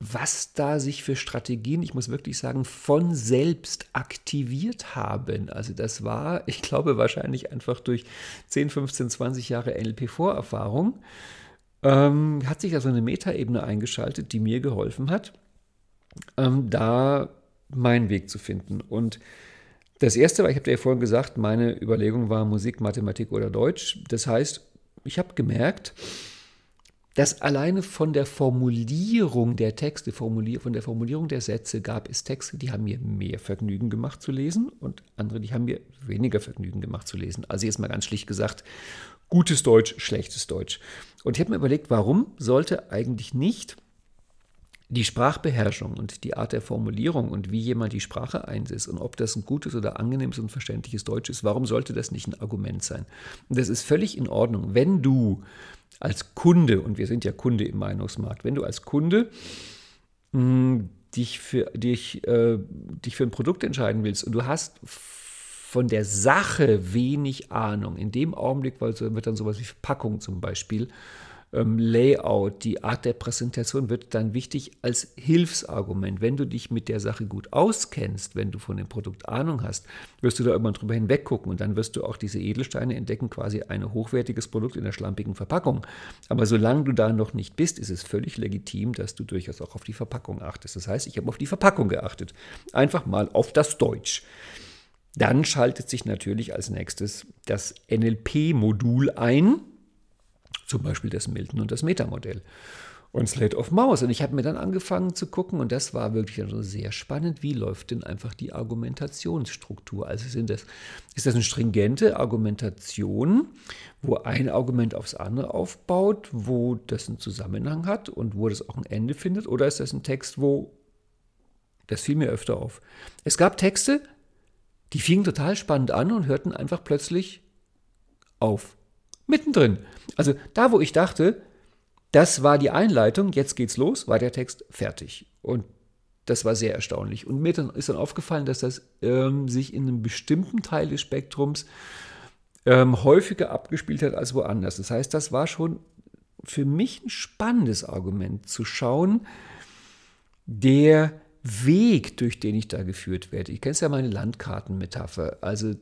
was da sich für Strategien, ich muss wirklich sagen, von selbst aktiviert haben. Also das war, ich glaube, wahrscheinlich einfach durch 10, 15, 20 Jahre NLP-Vorerfahrung. ähm, hat sich also eine Metaebene eingeschaltet, die mir geholfen hat, ähm, da meinen Weg zu finden. Und das erste war, ich habe dir ja vorhin gesagt, meine Überlegung war Musik, Mathematik oder Deutsch. Das heißt, ich habe gemerkt, dass alleine von der Formulierung der Texte, von der Formulierung der Sätze gab es Texte, die haben mir mehr Vergnügen gemacht zu lesen und andere, die haben mir weniger Vergnügen gemacht zu lesen. Also jetzt mal ganz schlicht gesagt, gutes Deutsch, schlechtes Deutsch. Und ich habe mir überlegt, warum sollte eigentlich nicht die Sprachbeherrschung und die Art der Formulierung und wie jemand die Sprache einsetzt und ob das ein gutes oder angenehmes und verständliches Deutsch ist, warum sollte das nicht ein Argument sein? Und das ist völlig in Ordnung, wenn du als Kunde, und wir sind ja Kunde im Meinungsmarkt, wenn du als Kunde mh, hm, dich, für, dich, äh, dich für ein Produkt entscheiden willst und du hast von der Sache wenig Ahnung, in dem Augenblick, weil so wird dann sowas wie Verpackung zum Beispiel ähm, Layout, die Art der Präsentation wird dann wichtig als Hilfsargument. Wenn du dich mit der Sache gut auskennst, wenn du von dem Produkt Ahnung hast, wirst du da irgendwann drüber hinweg gucken und dann wirst du auch diese Edelsteine entdecken, quasi ein hochwertiges Produkt in der schlampigen Verpackung. Aber solange du da noch nicht bist, ist es völlig legitim, dass du durchaus auch auf die Verpackung achtest. Das heißt, ich habe auf die Verpackung geachtet. Einfach mal auf das Deutsch. Dann schaltet sich natürlich als nächstes das NLP-Modul ein zum Beispiel das Milton und das Metamodell und Slate of Mouse. Und ich habe mir dann angefangen zu gucken, und das war wirklich also sehr spannend, wie läuft denn einfach die Argumentationsstruktur? Also sind das, ist das eine stringente Argumentation, wo ein Argument aufs andere aufbaut, wo das einen Zusammenhang hat und wo das auch ein Ende findet? Oder ist das ein Text, wo, das fiel mir öfter auf. Es gab Texte, die fingen total spannend an und hörten einfach plötzlich auf mittendrin. Also da, wo ich dachte, das war die Einleitung, jetzt geht's los, war der Text fertig. Und das war sehr erstaunlich. Und mir dann, ist dann aufgefallen, dass das ähm, sich in einem bestimmten Teil des Spektrums ähm, häufiger abgespielt hat als woanders. Das heißt, das war schon für mich ein spannendes Argument zu schauen, der Weg, durch den ich da geführt werde. Ich kenne ja meine Landkartenmetapher. Also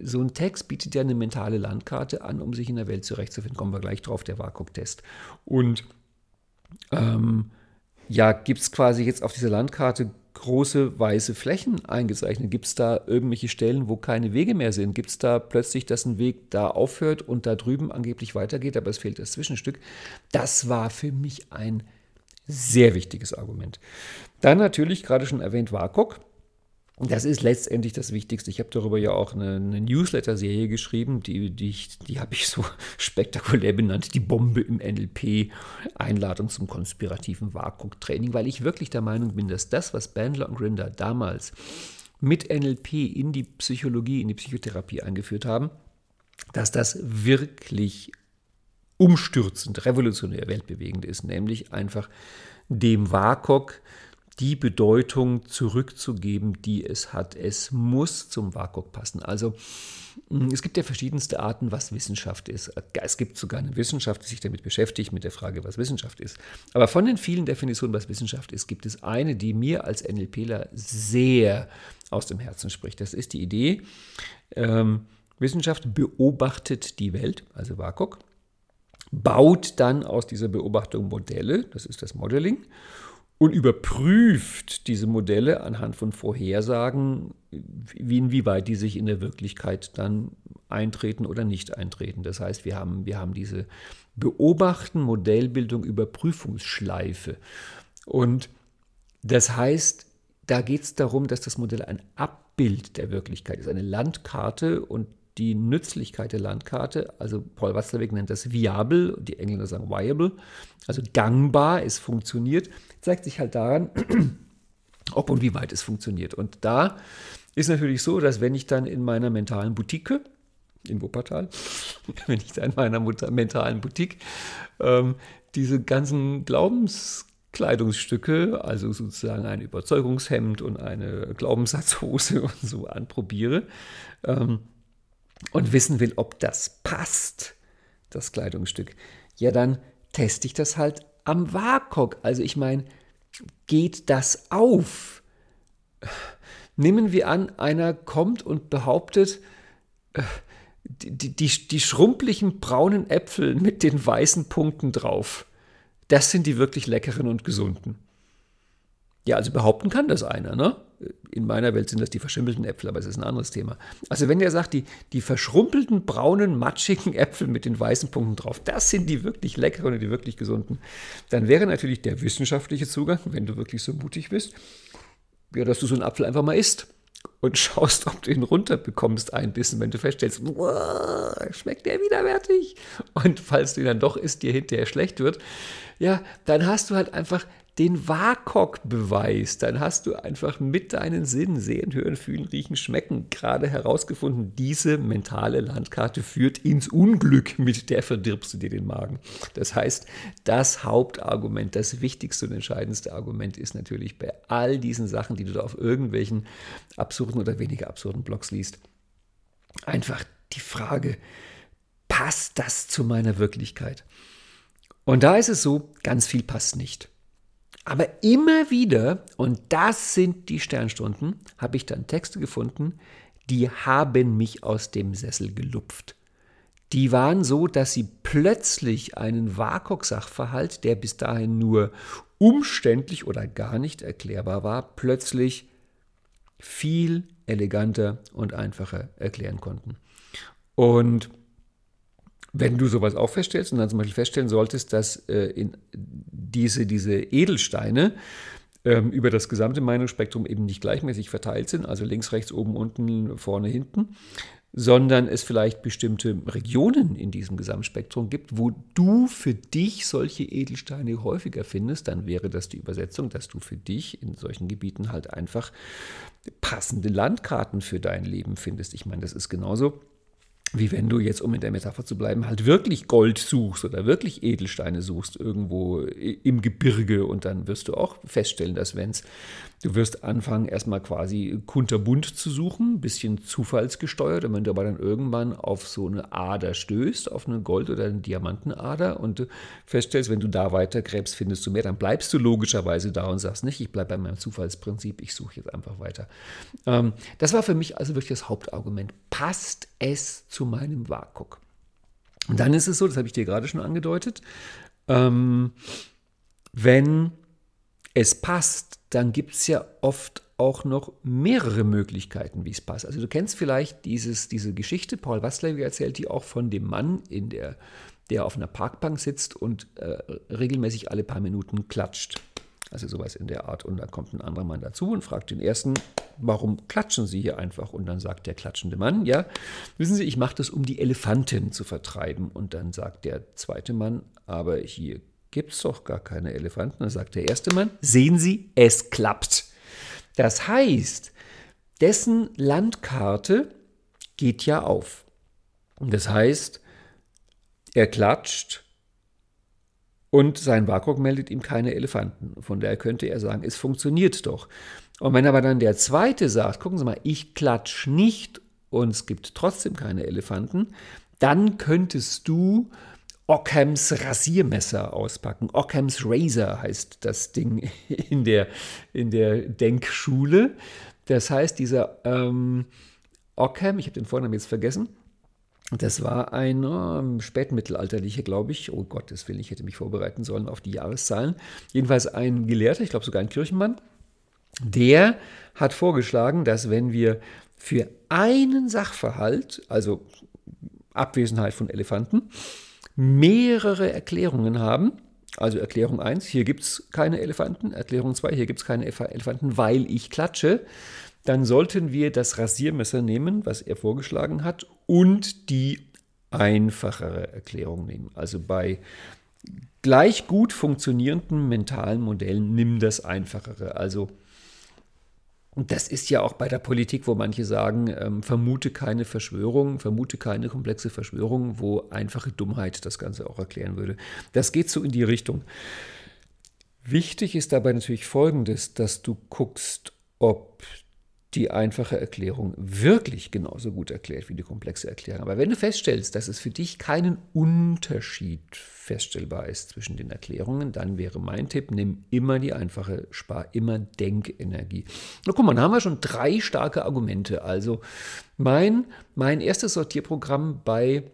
so ein Text bietet ja eine mentale Landkarte an, um sich in der Welt zurechtzufinden. Kommen wir gleich drauf, der WAKOK-Test. Und ähm, ja, gibt es quasi jetzt auf dieser Landkarte große weiße Flächen eingezeichnet? Gibt es da irgendwelche Stellen, wo keine Wege mehr sind? Gibt es da plötzlich, dass ein Weg da aufhört und da drüben angeblich weitergeht, aber es fehlt das Zwischenstück? Das war für mich ein sehr wichtiges Argument. Dann natürlich gerade schon erwähnt WAKOK. Das ist letztendlich das Wichtigste. Ich habe darüber ja auch eine, eine Newsletter-Serie geschrieben, die, die, die habe ich so spektakulär benannt, die Bombe im NLP, Einladung zum konspirativen WAKOK-Training, weil ich wirklich der Meinung bin, dass das, was Bandler und Grinder damals mit NLP in die Psychologie, in die Psychotherapie eingeführt haben, dass das wirklich umstürzend, revolutionär, weltbewegend ist, nämlich einfach dem WAKOK die Bedeutung zurückzugeben, die es hat. Es muss zum WAKOK passen. Also mm, es gibt ja verschiedenste Arten, was Wissenschaft ist. Es gibt sogar eine Wissenschaft, die sich damit beschäftigt, mit der Frage, was Wissenschaft ist. Aber von den vielen Definitionen, was Wissenschaft ist, gibt es eine, die mir als NLPler sehr aus dem Herzen spricht. Das ist die Idee, ähm, Wissenschaft beobachtet die Welt, also WAKOK, baut dann aus dieser Beobachtung Modelle, das ist das Modeling, und überprüft diese Modelle anhand von Vorhersagen, wie inwieweit die sich in der Wirklichkeit dann eintreten oder nicht eintreten. Das heißt, wir haben, wir haben diese Beobachten, Modellbildung, Überprüfungsschleife. Und das heißt, da geht es darum, dass das Modell ein Abbild der Wirklichkeit ist, eine Landkarte und die Nützlichkeit der Landkarte, also Paul Watzlawick nennt das viable, die Engländer sagen viable, also gangbar, es funktioniert, zeigt sich halt daran, ob und wie weit es funktioniert. Und da ist natürlich so, dass wenn ich dann in meiner mentalen Boutique, in Wuppertal, wenn ich da in meiner mentalen Boutique ähm, diese ganzen Glaubenskleidungsstücke, also sozusagen ein Überzeugungshemd und eine Glaubenssatzhose und so anprobiere, ähm, und wissen will, ob das passt, das Kleidungsstück, ja, dann teste ich das halt am WAKOK. Also ich meine, geht das auf? Nehmen wir an, einer kommt und behauptet, äh, die, die, die schrumpeligen braunen Äpfel mit den weißen Punkten drauf, das sind die wirklich leckeren und gesunden. Ja, also behaupten kann das einer, ne? In meiner Welt sind das die verschimmelten Äpfel, aber es ist ein anderes Thema. Also wenn der sagt, die, die verschrumpelten, braunen, matschigen Äpfel mit den weißen Punkten drauf, das sind die wirklich leckeren und die wirklich gesunden, dann wäre natürlich der wissenschaftliche Zugang, wenn du wirklich so mutig bist, ja, dass du so einen Apfel einfach mal isst und schaust, ob du ihn runterbekommst ein bisschen, wenn du feststellst, schmeckt der widerwärtig. Und falls du ihn dann doch isst, dir hinterher schlecht wird, ja, dann hast du halt einfach den WAKOK-Beweis. Dann hast du einfach mit deinen Sinnen, sehen, hören, fühlen, riechen, schmecken, gerade herausgefunden, diese mentale Landkarte führt ins Unglück, mit der verdirbst du dir den Magen. Das heißt, das Hauptargument, das wichtigste und entscheidendste Argument ist natürlich bei all diesen Sachen, die du da auf irgendwelchen absurden oder weniger absurden Blogs liest, einfach die Frage, passt das zu meiner Wirklichkeit? Und da ist es so, ganz viel passt nicht. Aber immer wieder, und das sind die Sternstunden, habe ich dann Texte gefunden, die haben mich aus dem Sessel gelupft. Die waren so, dass sie plötzlich einen WAKOK-Sachverhalt, der bis dahin nur umständlich oder gar nicht erklärbar war, plötzlich viel eleganter und einfacher erklären konnten. Und wenn du sowas auch feststellst und dann zum Beispiel feststellen solltest, dass äh, diese, diese Edelsteine ähm, über das gesamte Meinungsspektrum eben nicht gleichmäßig verteilt sind, also links, rechts, oben, unten, vorne, hinten, sondern es vielleicht bestimmte Regionen in diesem Gesamtspektrum gibt, wo du für dich solche Edelsteine häufiger findest, dann wäre das die Übersetzung, dass du für dich in solchen Gebieten halt einfach passende Landkarten für dein Leben findest. Ich meine, das ist genauso wie wenn du jetzt, um in der Metapher zu bleiben, halt wirklich Gold suchst oder wirklich Edelsteine suchst irgendwo im Gebirge und dann wirst du auch feststellen, dass wenn es, du wirst anfangen erstmal quasi kunterbunt zu suchen, ein bisschen zufallsgesteuert und wenn du aber dann irgendwann auf so eine Ader stößt, auf eine Gold- oder eine Diamantenader und feststellst, wenn du da weiter gräbst, findest du mehr, dann bleibst du logischerweise da und sagst nicht, ich bleibe bei meinem Zufallsprinzip, ich suche jetzt einfach weiter. Ähm, das war für mich also wirklich das Hauptargument. Passt es zu meinem WAKOK. Und dann ist es so, das habe ich dir gerade schon angedeutet, ähm, wenn es passt, dann gibt es ja oft auch noch mehrere Möglichkeiten, wie es passt. Also du kennst vielleicht dieses, diese Geschichte, Paul Watzlawick erzählt die auch von dem Mann, in der, der auf einer Parkbank sitzt und äh, regelmäßig alle paar Minuten klatscht. Also sowas in der Art. Und dann kommt ein anderer Mann dazu und fragt den ersten, warum klatschen Sie hier einfach? Und dann sagt der klatschende Mann, ja, wissen Sie, ich mache das, um die Elefanten zu vertreiben. Und dann sagt der zweite Mann, aber hier gibt es doch gar keine Elefanten. Dann sagt der erste Mann, sehen Sie, es klappt. Das heißt, dessen Landkarte geht ja auf. Das heißt, er klatscht und sein WAKOK meldet ihm keine Elefanten. Von daher könnte er sagen, es funktioniert doch. Und wenn aber dann der zweite sagt, gucken Sie mal, ich klatsch nicht und es gibt trotzdem keine Elefanten, dann könntest du Ockhams Rasiermesser auspacken. Ockhams Razor heißt das Ding in der, in der Denkschule. Das heißt, dieser ähm, Ockham, ich habe den Vornamen jetzt vergessen, das war ein oh, spätmittelalterlicher, glaube ich. Oh Gott, das will ich hätte mich vorbereiten sollen auf die Jahreszahlen. Jedenfalls ein Gelehrter, ich glaube sogar ein Kirchenmann, der hat vorgeschlagen, dass wenn wir für einen Sachverhalt, also Abwesenheit von Elefanten, mehrere Erklärungen haben, also Erklärung 1, hier gibt es keine Elefanten, Erklärung 2, hier gibt es keine Elefanten, weil ich klatsche, dann sollten wir das Rasiermesser nehmen, was er vorgeschlagen hat, und die einfachere Erklärung nehmen. Also bei gleich gut funktionierenden mentalen Modellen nimm das einfachere. Also und das ist ja auch bei der Politik, wo manche sagen, ähm, vermute keine Verschwörung, vermute keine komplexe Verschwörung, wo einfache Dummheit das Ganze auch erklären würde. Das geht so in die Richtung. Wichtig ist dabei natürlich Folgendes, dass du guckst, ob die einfache Erklärung wirklich genauso gut erklärt wie die komplexe Erklärung. Aber wenn du feststellst, dass es für dich keinen Unterschied feststellbar ist zwischen den Erklärungen, dann wäre mein Tipp, nimm immer die einfache, spar immer Denkenergie. Na guck mal, da haben wir schon drei starke Argumente. Also mein, mein erstes Sortierprogramm bei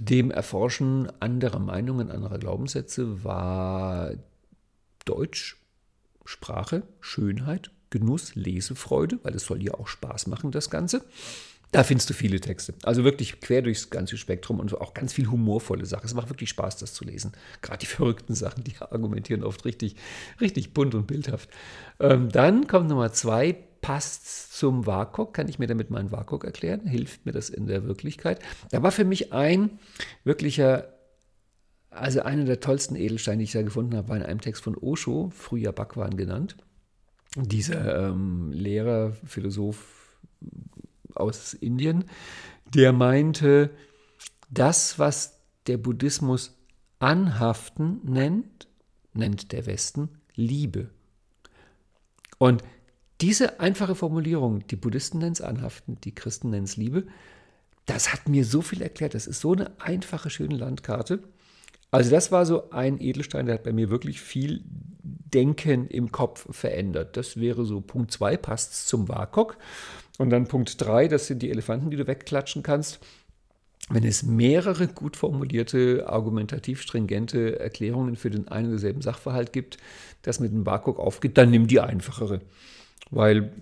dem Erforschen anderer Meinungen, anderer Glaubenssätze war Deutsch, Sprache, Schönheit, Genuss, Lesefreude, weil es soll ja auch Spaß machen, das Ganze. Da findest du viele Texte. Also wirklich quer durchs ganze Spektrum und auch ganz viel humorvolle Sachen. Es macht wirklich Spaß, das zu lesen. Gerade die verrückten Sachen, die argumentieren oft richtig, richtig bunt und bildhaft. Ähm, dann kommt Nummer zwei, passt zum WAKOK. Kann ich mir damit meinen WAKOK erklären? Hilft mir das in der Wirklichkeit? Da war für mich ein wirklicher also einer der tollsten Edelsteine, die ich da gefunden habe, war in einem Text von Osho, früher Bhagwan genannt dieser ähm, Lehrer, Philosoph aus Indien, der meinte, das, was der Buddhismus Anhaften nennt, nennt der Westen Liebe. Und diese einfache Formulierung, die Buddhisten nennen es Anhaften, die Christen nennen es Liebe, das hat mir so viel erklärt. Das ist so eine einfache, schöne Landkarte. Also das war so ein Edelstein, der hat bei mir wirklich viel Denken im Kopf verändert. Das wäre so Punkt 2, passt zum WAKOK. Und dann Punkt 3, das sind die Elefanten, die du wegklatschen kannst. Wenn es mehrere gut formulierte, argumentativ stringente Erklärungen für den einen oder selben Sachverhalt gibt, das mit dem WAKOK aufgeht, dann nimm die einfachere weil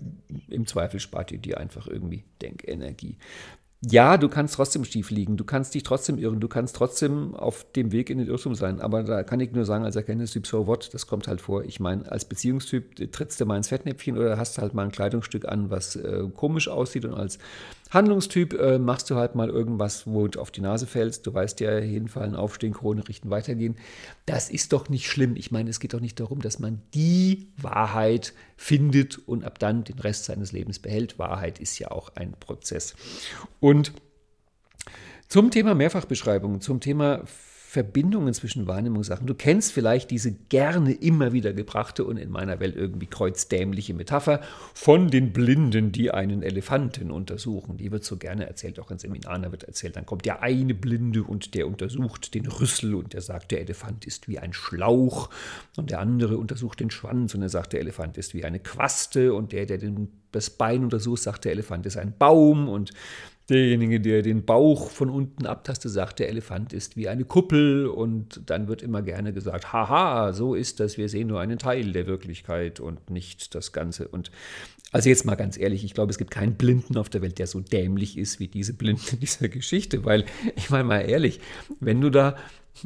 im Zweifel spart ihr die einfach irgendwie Denkenergie ja, du kannst trotzdem schief liegen, du kannst dich trotzdem irren, du kannst trotzdem auf dem Weg in den Irrtum sein. Aber da kann ich nur sagen, als Erkenntnistyp, so what, das kommt halt vor. Ich meine, als Beziehungstyp trittst du mal ins Fettnäpfchen oder hast halt mal ein Kleidungsstück an, was äh, komisch aussieht und als Handlungstyp äh, machst du halt mal irgendwas, wo du auf die Nase fällst. Du weißt ja, hinfallen, aufstehen, Krone richten, weitergehen. Das ist doch nicht schlimm. Ich meine, es geht doch nicht darum, dass man die Wahrheit findet und ab dann den Rest seines Lebens behält. Wahrheit ist ja auch ein Prozess. Und zum Thema Mehrfachbeschreibung, zum Thema Verbindungen zwischen Wahrnehmungssachen. Du kennst vielleicht diese gerne immer wieder gebrachte und in meiner Welt irgendwie kreuzdämliche Metapher von den Blinden, die einen Elefanten untersuchen. Die wird so gerne erzählt, auch in Seminaren wird erzählt. Dann kommt der eine Blinde und der untersucht den Rüssel und der sagt, der Elefant ist wie ein Schlauch. Und der andere untersucht den Schwanz und er sagt, der Elefant ist wie eine Quaste. Und der, der den, das Bein untersucht, sagt, der Elefant ist ein Baum. Und Derjenige, der den Bauch von unten abtastet, sagt, der Elefant ist wie eine Kuppel und dann wird immer gerne gesagt, haha, so ist das, wir sehen nur einen Teil der Wirklichkeit und nicht das Ganze. Und also jetzt mal ganz ehrlich, ich glaube, es gibt keinen Blinden auf der Welt, der so dämlich ist wie diese Blinden dieser Geschichte, weil ich meine mal ehrlich, wenn du da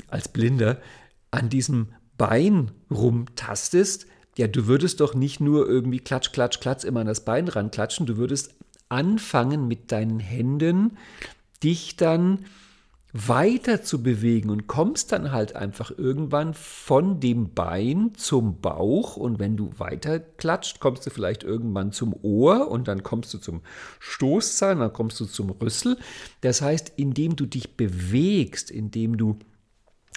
als Blinder an diesem Bein rumtastest, ja, du würdest doch nicht nur irgendwie klatsch, klatsch, klatsch immer an das Bein ranklatschen, du würdest anfangen mit deinen Händen, dich dann weiter zu bewegen und kommst dann halt einfach irgendwann von dem Bein zum Bauch und wenn du weiter klatscht, kommst du vielleicht irgendwann zum Ohr und dann kommst du zum Stoßzahn, dann kommst du zum Rüssel. Das heißt, indem du dich bewegst, indem du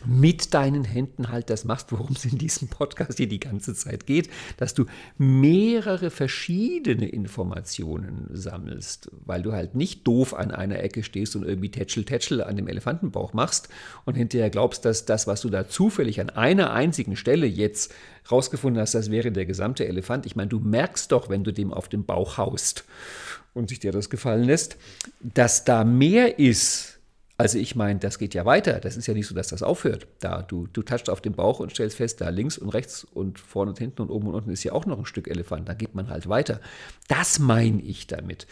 mit deinen Händen halt das machst, worum es in diesem Podcast hier die ganze Zeit geht, dass du mehrere verschiedene Informationen sammelst, weil du halt nicht doof an einer Ecke stehst und irgendwie Tätschel, Tätschel an dem Elefantenbauch machst und hinterher glaubst, dass das, was du da zufällig an einer einzigen Stelle jetzt rausgefunden hast, das wäre der gesamte Elefant. Ich meine, du merkst doch, wenn du dem auf den Bauch haust und sich dir das gefallen lässt, dass da mehr ist, also ich meine, das geht ja weiter. Das ist ja nicht so, dass das aufhört. Da du, du touchst auf den Bauch und stellst fest, da links und rechts und vorne und hinten und oben und unten ist ja auch noch ein Stück Elefant. Da geht man halt weiter. Das meine ich damit.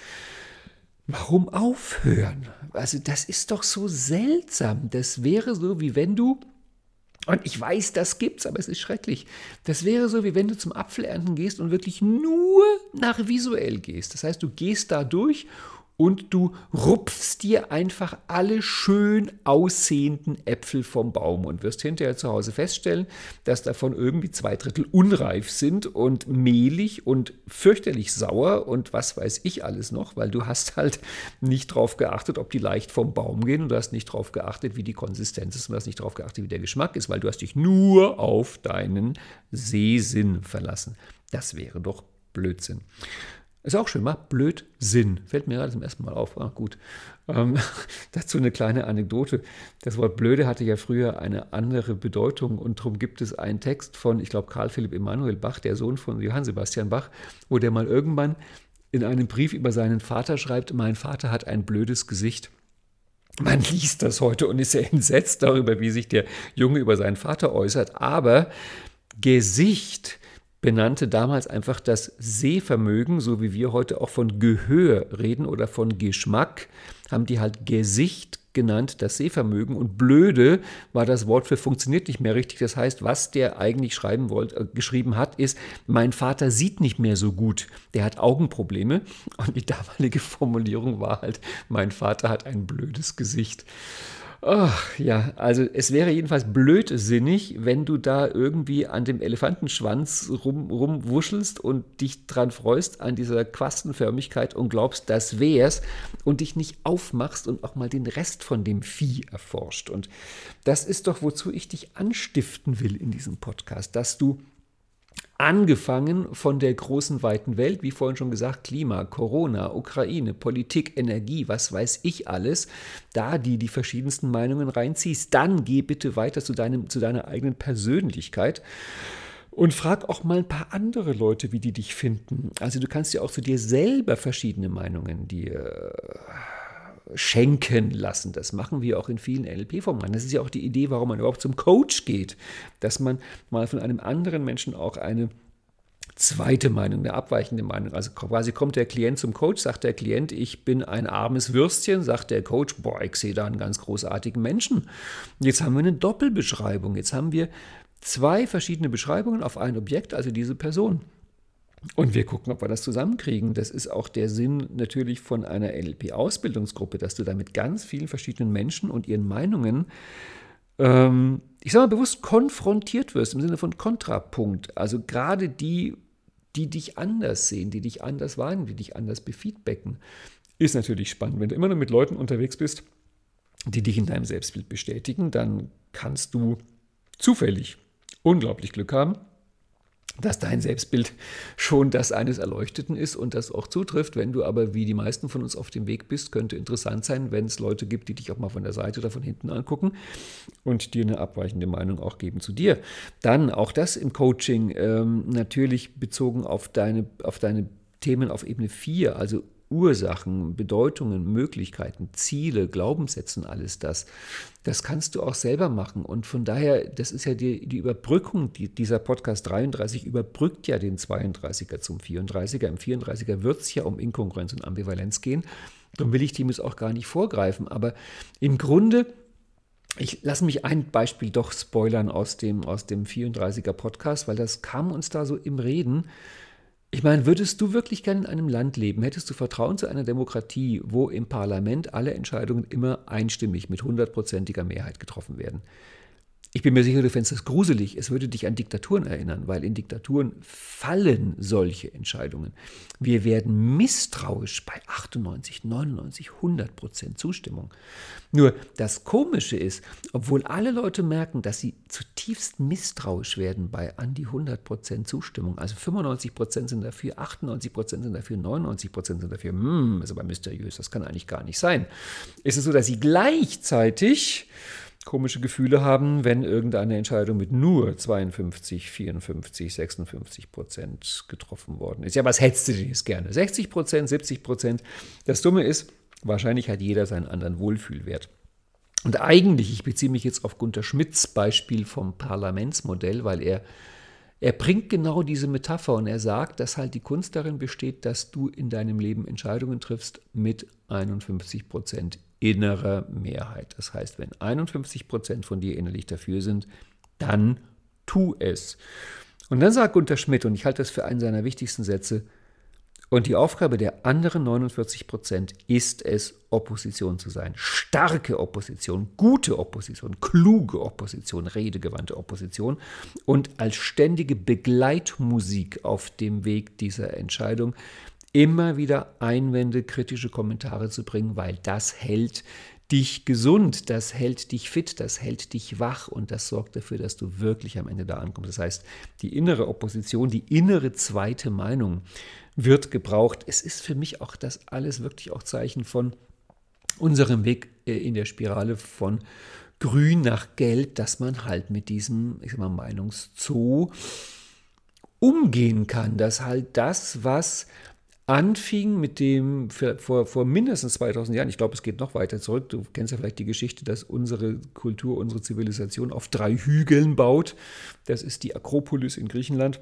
Warum aufhören? Also das ist doch so seltsam. Das wäre so, wie wenn du und ich weiß, das gibt's, aber es ist schrecklich. Das wäre so, wie wenn du zum Apfelernten gehst und wirklich nur nach visuell gehst. Das heißt, du gehst da durch und du rupfst dir einfach alle schön aussehenden Äpfel vom Baum und wirst hinterher zu Hause feststellen, dass davon irgendwie zwei Drittel unreif sind und mehlig und fürchterlich sauer und was weiß ich alles noch, weil du hast halt nicht drauf geachtet, ob die leicht vom Baum gehen und du hast nicht drauf geachtet, wie die Konsistenz ist und du hast nicht drauf geachtet, wie der Geschmack ist, weil du hast dich nur auf deinen Sehsinn verlassen. Das wäre doch Blödsinn. Ist auch schön, mal Blödsinn. Fällt mir gerade zum ersten Mal auf. Ah, gut. Ähm, dazu eine kleine Anekdote. Das Wort blöde hatte ja früher eine andere Bedeutung und darum gibt es einen Text von, ich glaube, Karl Philipp Emanuel Bach, der Sohn von Johann Sebastian Bach, wo der mal irgendwann in einem Brief über seinen Vater schreibt, mein Vater hat ein blödes Gesicht. Man liest das heute und ist sehr entsetzt darüber, wie sich der Junge über seinen Vater äußert. Aber Gesicht benannte damals einfach das Sehvermögen, so wie wir heute auch von Gehör reden oder von Geschmack, haben die halt Gesicht genannt, das Sehvermögen. Und blöde war das Wort für funktioniert nicht mehr richtig. Das heißt, was der eigentlich schreiben wollte, äh, geschrieben hat, ist, mein Vater sieht nicht mehr so gut. Der hat Augenprobleme. Und die damalige Formulierung war halt, mein Vater hat ein blödes Gesicht. Ach, ja, also es wäre jedenfalls blödsinnig, wenn du da irgendwie an dem Elefantenschwanz rum, rumwuschelst und dich dran freust an dieser Quastenförmigkeit und glaubst, das wär's und dich nicht aufmachst und auch mal den Rest von dem Vieh erforscht. Und das ist doch, wozu ich dich anstiften will in diesem Podcast, dass du Angefangen von der großen weiten Welt, wie vorhin schon gesagt, Klima, Corona, Ukraine, Politik, Energie, was weiß ich alles, da die die verschiedensten Meinungen reinziehst, dann geh bitte weiter zu, deinem, zu deiner eigenen Persönlichkeit. Und frag auch mal ein paar andere Leute, wie die dich finden. Also du kannst ja auch zu dir selber verschiedene Meinungen dir schenken lassen. Das machen wir auch in vielen NLP-Formaten. Das ist ja auch die Idee, warum man überhaupt zum Coach geht, dass man mal von einem anderen Menschen auch eine zweite Meinung, eine abweichende Meinung. Also quasi kommt der Klient zum Coach, sagt der Klient, ich bin ein armes Würstchen, sagt der Coach, boah, ich sehe da einen ganz großartigen Menschen. Jetzt haben wir eine Doppelbeschreibung. Jetzt haben wir zwei verschiedene Beschreibungen auf ein Objekt, also diese Person. Und wir gucken, ob wir das zusammenkriegen. Das ist auch der Sinn natürlich von einer NLP-Ausbildungsgruppe, dass du da mit ganz vielen verschiedenen Menschen und ihren Meinungen, ähm, ich sage mal bewusst, konfrontiert wirst im Sinne von Kontrapunkt. Also gerade die, die dich anders sehen, die dich anders wahrnehmen, die dich anders befeedbacken, ist natürlich spannend. Wenn du immer nur mit Leuten unterwegs bist, die dich in deinem Selbstbild bestätigen, dann kannst du zufällig unglaublich Glück haben dass dein Selbstbild schon das eines Erleuchteten ist und das auch zutrifft. Wenn du aber wie die meisten von uns auf dem Weg bist, könnte interessant sein, wenn es Leute gibt, die dich auch mal von der Seite oder von hinten angucken und dir eine abweichende Meinung auch geben zu dir. Dann auch das im Coaching ähm, natürlich bezogen auf deine, auf deine Themen auf Ebene 4, also Ursachen, Bedeutungen, Möglichkeiten, Ziele, Glaubenssätzen, alles das, das kannst du auch selber machen. Und von daher, das ist ja die, die Überbrückung, die, dieser Podcast 33 überbrückt ja den 32er zum 34er. Im 34er wird es ja um Inkongruenz und Ambivalenz gehen. Darum will ich dem jetzt auch gar nicht vorgreifen. Aber im Grunde ich lasse mich ein Beispiel doch spoilern aus dem, aus dem 34er Podcast, weil das kam uns da so im Reden. Ich meine, würdest du wirklich gerne in einem Land leben? Hättest du Vertrauen zu einer Demokratie, wo im Parlament alle Entscheidungen immer einstimmig mit hundertprozentiger Mehrheit getroffen werden? Ich bin mir sicher, du fändest das gruselig. Es würde dich an Diktaturen erinnern, weil in Diktaturen fallen solche Entscheidungen. Wir werden misstrauisch bei 98, 99, 100 Prozent Zustimmung. Nur das Komische ist, obwohl alle Leute merken, dass sie zutiefst misstrauisch werden bei an die 100 Prozent Zustimmung, also 95 Prozent sind dafür, 98 Prozent sind dafür, 99 Prozent sind dafür, hm, ist aber mysteriös, das kann eigentlich gar nicht sein, ist es so, dass sie gleichzeitig komische Gefühle haben, wenn irgendeine Entscheidung mit nur 52, 54, 56 Prozent getroffen worden ist. Ja, was hättest du denn jetzt gerne? 60 Prozent, 70 Prozent? Das Dumme ist, wahrscheinlich hat jeder seinen anderen Wohlfühlwert. Und eigentlich, ich beziehe mich jetzt auf Gunter Schmidts Beispiel vom Parlamentsmodell, weil er, er bringt genau diese Metapher und er sagt, dass halt die Kunst darin besteht, dass du in deinem Leben Entscheidungen triffst mit 51 Prozent innerer Mehrheit. Das heißt, wenn 51 Prozent von dir innerlich dafür sind, dann tu es. Und dann sagt Gunter Schmidt, und ich halte das für einen seiner wichtigsten Sätze, und die Aufgabe der anderen 49 Prozent ist es, Opposition zu sein. Starke Opposition, gute Opposition, kluge Opposition, redegewandte Opposition und als ständige Begleitmusik auf dem Weg dieser Entscheidung immer wieder Einwände, kritische Kommentare zu bringen, weil das hält dich gesund, das hält dich fit, das hält dich wach und das sorgt dafür, dass du wirklich am Ende da ankommst. Das heißt, die innere Opposition, die innere zweite Meinung, wird gebraucht. Es ist für mich auch das alles wirklich auch Zeichen von unserem Weg äh, in der Spirale von Grün nach Gelb, dass man halt mit diesem, ich sag mal, Meinungszoo umgehen kann, dass halt das, was anfing mit dem vor, vor mindestens 2000 Jahren, ich glaube, es geht noch weiter zurück, du kennst ja vielleicht die Geschichte, dass unsere Kultur, unsere Zivilisation auf drei Hügeln baut. Das ist die Akropolis in Griechenland.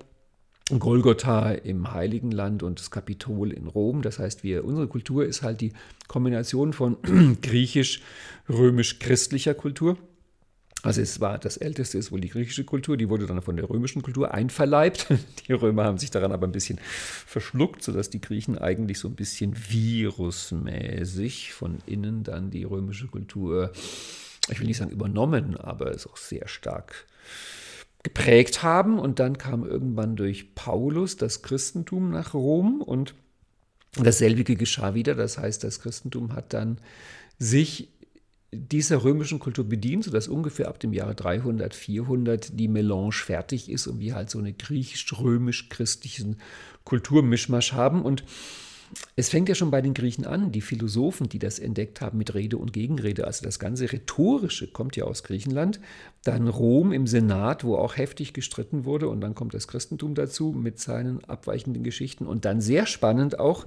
Golgotha im Heiligen Land und das Kapitol in Rom. Das heißt, wir, unsere Kultur ist halt die Kombination von griechisch-römisch-christlicher Kultur also es war das älteste ist wohl die griechische Kultur, die wurde dann von der römischen Kultur einverleibt. Die Römer haben sich daran aber ein bisschen verschluckt, sodass die Griechen eigentlich so ein bisschen virusmäßig von innen dann die römische Kultur, ich will nicht sagen übernommen, aber es auch sehr stark geprägt haben. Und dann kam irgendwann durch Paulus das Christentum nach Rom und dasselbige geschah wieder. Das heißt, das Christentum hat dann sich dieser römischen Kultur bedient, sodass ungefähr ab dem Jahre 300, 400 die Melange fertig ist und wir halt so eine griechisch-römisch-christlichen Kulturmischmasch haben. Und es fängt ja schon bei den Griechen an, die Philosophen, die das entdeckt haben mit Rede und Gegenrede. Also das ganze Rhetorische kommt ja aus Griechenland. Dann Rom im Senat, wo auch heftig gestritten wurde. Und dann kommt das Christentum dazu mit seinen abweichenden Geschichten. Und dann sehr spannend auch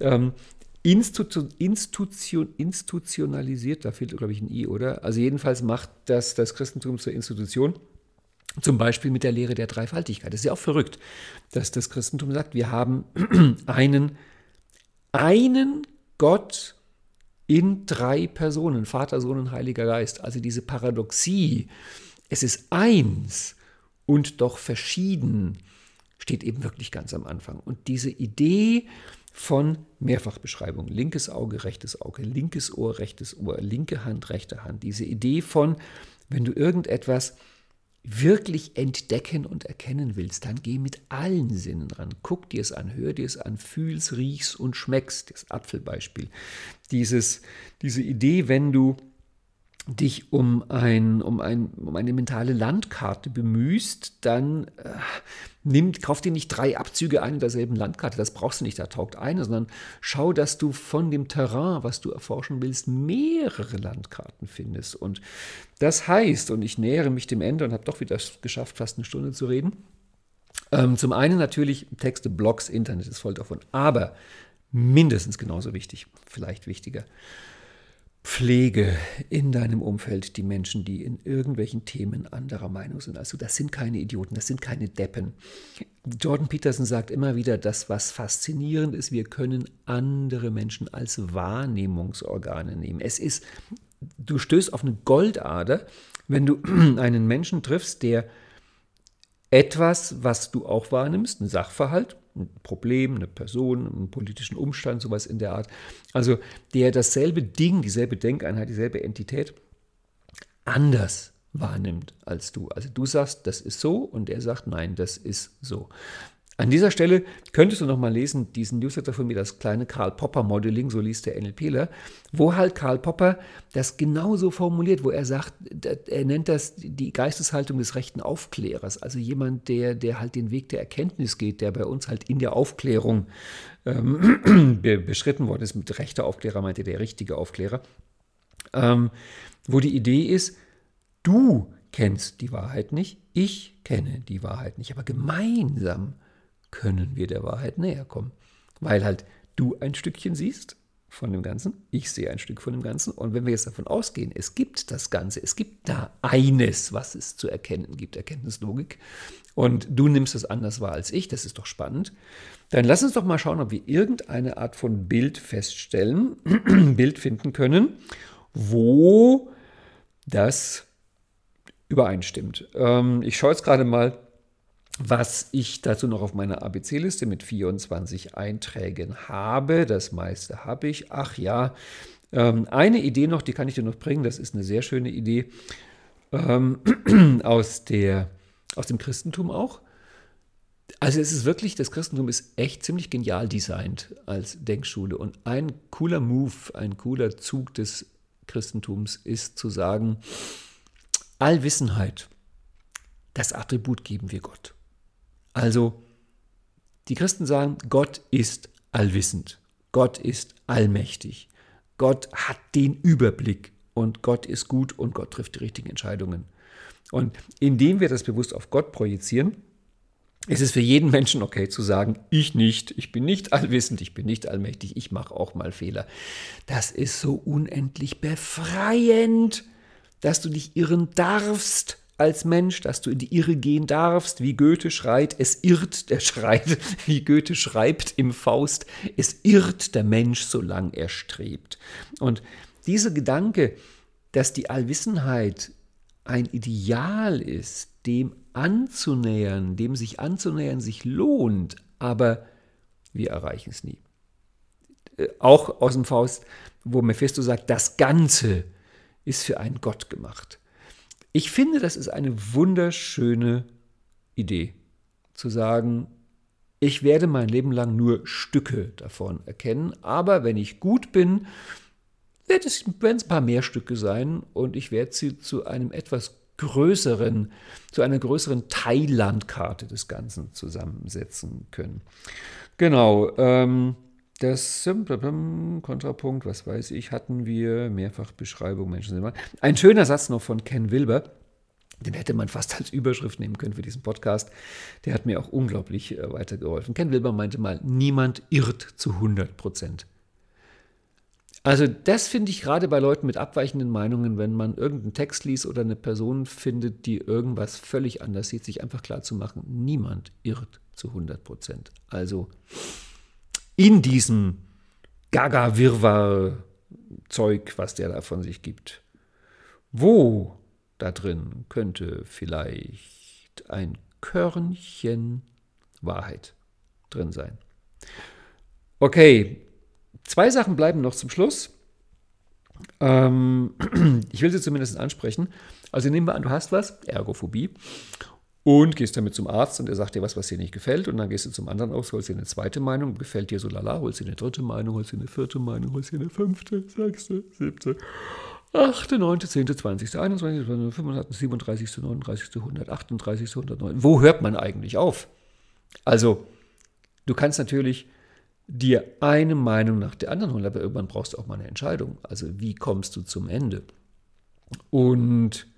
ähm, Institu Institution, institutionalisiert, da fehlt, glaube ich, ein I, oder? Also jedenfalls macht das das Christentum zur Institution. Zum Beispiel mit der Lehre der Dreifaltigkeit. Das ist ja auch verrückt, dass das Christentum sagt, wir haben einen, einen Gott in drei Personen, Vater, Sohn und Heiliger Geist. Also diese Paradoxie, es ist eins und doch verschieden, steht eben wirklich ganz am Anfang. Und diese Idee, von Mehrfachbeschreibungen. Linkes Auge, rechtes Auge, linkes Ohr, rechtes Ohr, linke Hand, rechte Hand. Diese Idee von, wenn du irgendetwas wirklich entdecken und erkennen willst, dann geh mit allen Sinnen ran. Guck dir es an, hör dir es an, fühlst, riechst und schmeckst. Das Apfelbeispiel. Dieses, diese Idee, wenn du dich um, ein, um, ein, um eine mentale Landkarte bemühst, dann äh, nimm, kauf dir nicht drei Abzüge einer derselben Landkarte, das brauchst du nicht, da taugt eine, sondern schau, dass du von dem Terrain, was du erforschen willst, mehrere Landkarten findest. Und das heißt, und ich nähere mich dem Ende und habe doch wieder geschafft, fast eine Stunde zu reden. Ähm, zum einen natürlich Texte, Blogs, Internet ist voll davon, aber mindestens genauso wichtig, vielleicht wichtiger Pflege in deinem Umfeld die Menschen, die in irgendwelchen Themen anderer Meinung sind. Also das sind keine Idioten, das sind keine Deppen. Jordan Peterson sagt immer wieder, dass was faszinierend ist, wir können andere Menschen als Wahrnehmungsorgane nehmen. Es ist, du stößt auf eine Goldader, wenn du einen Menschen triffst, der etwas, was du auch wahrnimmst, ein Sachverhalt, ein Problem, eine Person, einen politischen Umstand, sowas in der Art. Also der dasselbe Ding, dieselbe Denkeinheit, dieselbe Entität anders wahrnimmt als du. Also du sagst, das ist so und er sagt, nein, das ist so. An dieser Stelle könntest du noch mal lesen, diesen Newsletter von mir, das kleine Karl Popper Modeling, so liest der NLPler, wo halt Karl Popper das genauso formuliert, wo er sagt, er nennt das die Geisteshaltung des rechten Aufklärers, also jemand, der, der halt den Weg der Erkenntnis geht, der bei uns halt in der Aufklärung ähm, beschritten worden ist. Mit rechter Aufklärer meinte der richtige Aufklärer, ähm, wo die Idee ist, du kennst die Wahrheit nicht, ich kenne die Wahrheit nicht, aber gemeinsam können wir der Wahrheit näher kommen. Weil halt du ein Stückchen siehst von dem Ganzen, ich sehe ein Stück von dem Ganzen. Und wenn wir jetzt davon ausgehen, es gibt das Ganze, es gibt da eines, was es zu erkennen gibt, Erkenntnislogik, und du nimmst es anders wahr als ich, das ist doch spannend, dann lass uns doch mal schauen, ob wir irgendeine Art von Bild feststellen, Bild finden können, wo das übereinstimmt. Ähm, ich schaue jetzt gerade mal was ich dazu noch auf meiner ABC-Liste mit 24 Einträgen habe. Das meiste habe ich. Ach ja, ähm, eine Idee noch, die kann ich dir noch bringen. Das ist eine sehr schöne Idee ähm, aus, der, aus dem Christentum auch. Also es ist wirklich, das Christentum ist echt ziemlich genial designt als Denkschule. Und ein cooler Move, ein cooler Zug des Christentums ist zu sagen, Allwissenheit, das Attribut geben wir Gott. Also Die Christen sagen, Gott ist allwissend. Gott ist allmächtig. Gott hat den Überblick und Gott ist gut und Gott trifft die richtigen Entscheidungen. Und indem wir das bewusst auf Gott projizieren, ist es für jeden Menschen okay zu sagen, ich nicht, ich bin nicht allwissend, ich bin nicht allmächtig, ich mache auch mal Fehler. Das ist so unendlich befreiend, dass du dich irren darfst als Mensch, dass du in die Irre gehen darfst, wie Goethe schreit, es irrt, der schreit, wie Goethe schreibt im Faust, es irrt der Mensch, solange er strebt. Und dieser Gedanke, dass die Allwissenheit ein Ideal ist, dem anzunähern, dem sich anzunähern sich lohnt, aber wir erreichen es nie. Äh, auch aus dem Faust, wo Mephisto sagt, das Ganze ist für einen Gott gemacht. Ich finde, das ist eine wunderschöne Idee, zu sagen, ich werde mein Leben lang nur Stücke davon erkennen, aber wenn ich gut bin, werden es, ein paar mehr Stücke sein und ich werde sie zu einem etwas größeren, zu einer größeren Teillandkarte des Ganzen zusammensetzen können. Genau, ähm, das Kontrapunkt, was weiß ich, hatten wir, Mehrfachbeschreibung, Menschen sind immer. Ein schöner Satz noch von Ken Wilber, den hätte man fast als Überschrift nehmen können für diesen Podcast. Der hat mir auch unglaublich äh, weitergeholfen. Ken Wilber meinte mal, niemand irrt zu 100 Prozent. Also das finde ich gerade bei Leuten mit abweichenden Meinungen, wenn man irgendeinen Text liest oder eine Person findet, die irgendwas völlig anders sieht, sich einfach klar zu machen, niemand irrt zu 100 Prozent. Also in diesem Gaga-Wirrwarr-Zeug, was der da von sich gibt. Wo da drin könnte vielleicht ein Körnchen Wahrheit drin sein. Okay, zwei Sachen bleiben noch zum Schluss. Ähm, ich will sie zumindest ansprechen. Also nehmen wir an, du hast was, Ergophobie, und gehst damit zum Arzt und er sagt dir was, was dir nicht gefällt. Und dann gehst du zum anderen aus, holst dir eine zweite Meinung, gefällt dir so lala, holst dir eine dritte Meinung, holst dir eine vierte Meinung, holst dir eine fünfte, sechste, siebte, achte, neunte, zehnte, zwanzigste, einundzwanzigste, fünfunddreißigste, siebenunddreißigste, neununddreißigste, hundertachtunddreißigste, hundertneun. Wo hört man eigentlich auf? Also, du kannst natürlich dir eine Meinung nach der anderen holen, aber irgendwann brauchst du auch mal eine Entscheidung. Also, wie kommst du zum Ende? Und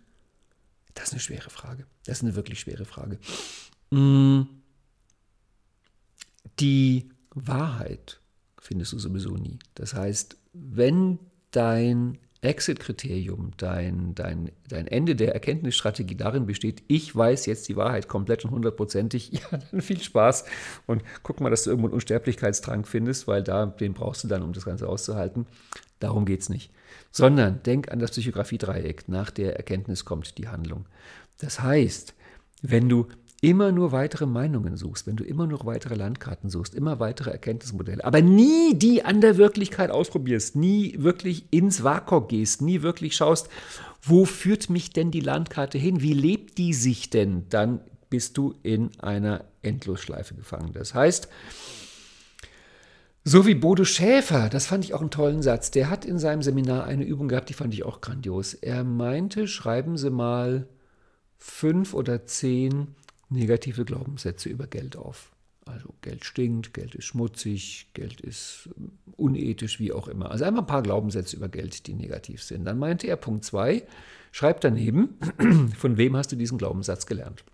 das ist eine schwere Frage. Das ist eine wirklich schwere Frage. Mm. Die Wahrheit findest du sowieso nie. Das heißt, wenn dein Exit-Kriterium, dein, dein, dein Ende der Erkenntnisstrategie darin besteht, ich weiß jetzt die Wahrheit komplett und hundertprozentig, ja, dann viel Spaß und guck mal, dass du irgendwo einen Unsterblichkeitstrank findest, weil da, den brauchst du dann, um das Ganze auszuhalten. Darum geht es nicht. Sondern denk an das Psychografie-Dreieck. Nach der Erkenntnis kommt die Handlung. Das heißt, wenn du immer nur weitere Meinungen suchst, wenn du immer nur weitere Landkarten suchst, immer weitere Erkenntnismodelle, aber nie die an der Wirklichkeit ausprobierst, nie wirklich ins Vakuum gehst, nie wirklich schaust, wo führt mich denn die Landkarte hin, wie lebt die sich denn, dann bist du in einer Endlosschleife gefangen. Das heißt, so wie Bodo Schäfer, das fand ich auch einen tollen Satz, der hat in seinem Seminar eine Übung gehabt, die fand ich auch grandios. Er meinte, schreiben Sie mal fünf oder zehn negative Glaubenssätze über Geld auf. Also Geld stinkt, Geld ist schmutzig, Geld ist unethisch, wie auch immer. Also einmal ein paar Glaubenssätze über Geld, die negativ sind. Dann meinte er Punkt zwei, schreib daneben, von wem hast du diesen Glaubenssatz gelernt?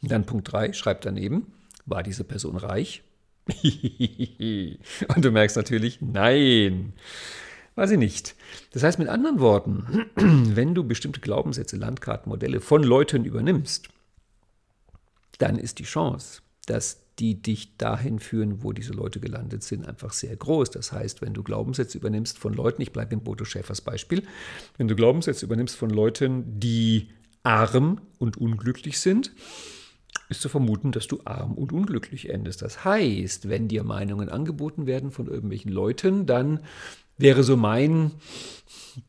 Dann Punkt drei, schreib daneben, war diese Person reich? Und du merkst natürlich, nein, war sie nicht. Das heißt mit anderen Worten, wenn du bestimmte Glaubenssätze, Landkarten, Modelle von Leuten übernimmst, dann ist die Chance, dass die dich dahin führen, wo diese Leute gelandet sind, einfach sehr groß. Das heißt, wenn du Glaubenssätze übernimmst von Leuten, ich bleibe in Bodo Schäfers Beispiel, wenn du Glaubenssätze übernimmst von Leuten, die arm und unglücklich sind, ist zu vermuten, dass du arm und unglücklich endest. Das heißt, wenn dir Meinungen angeboten werden von irgendwelchen Leuten, dann wäre so mein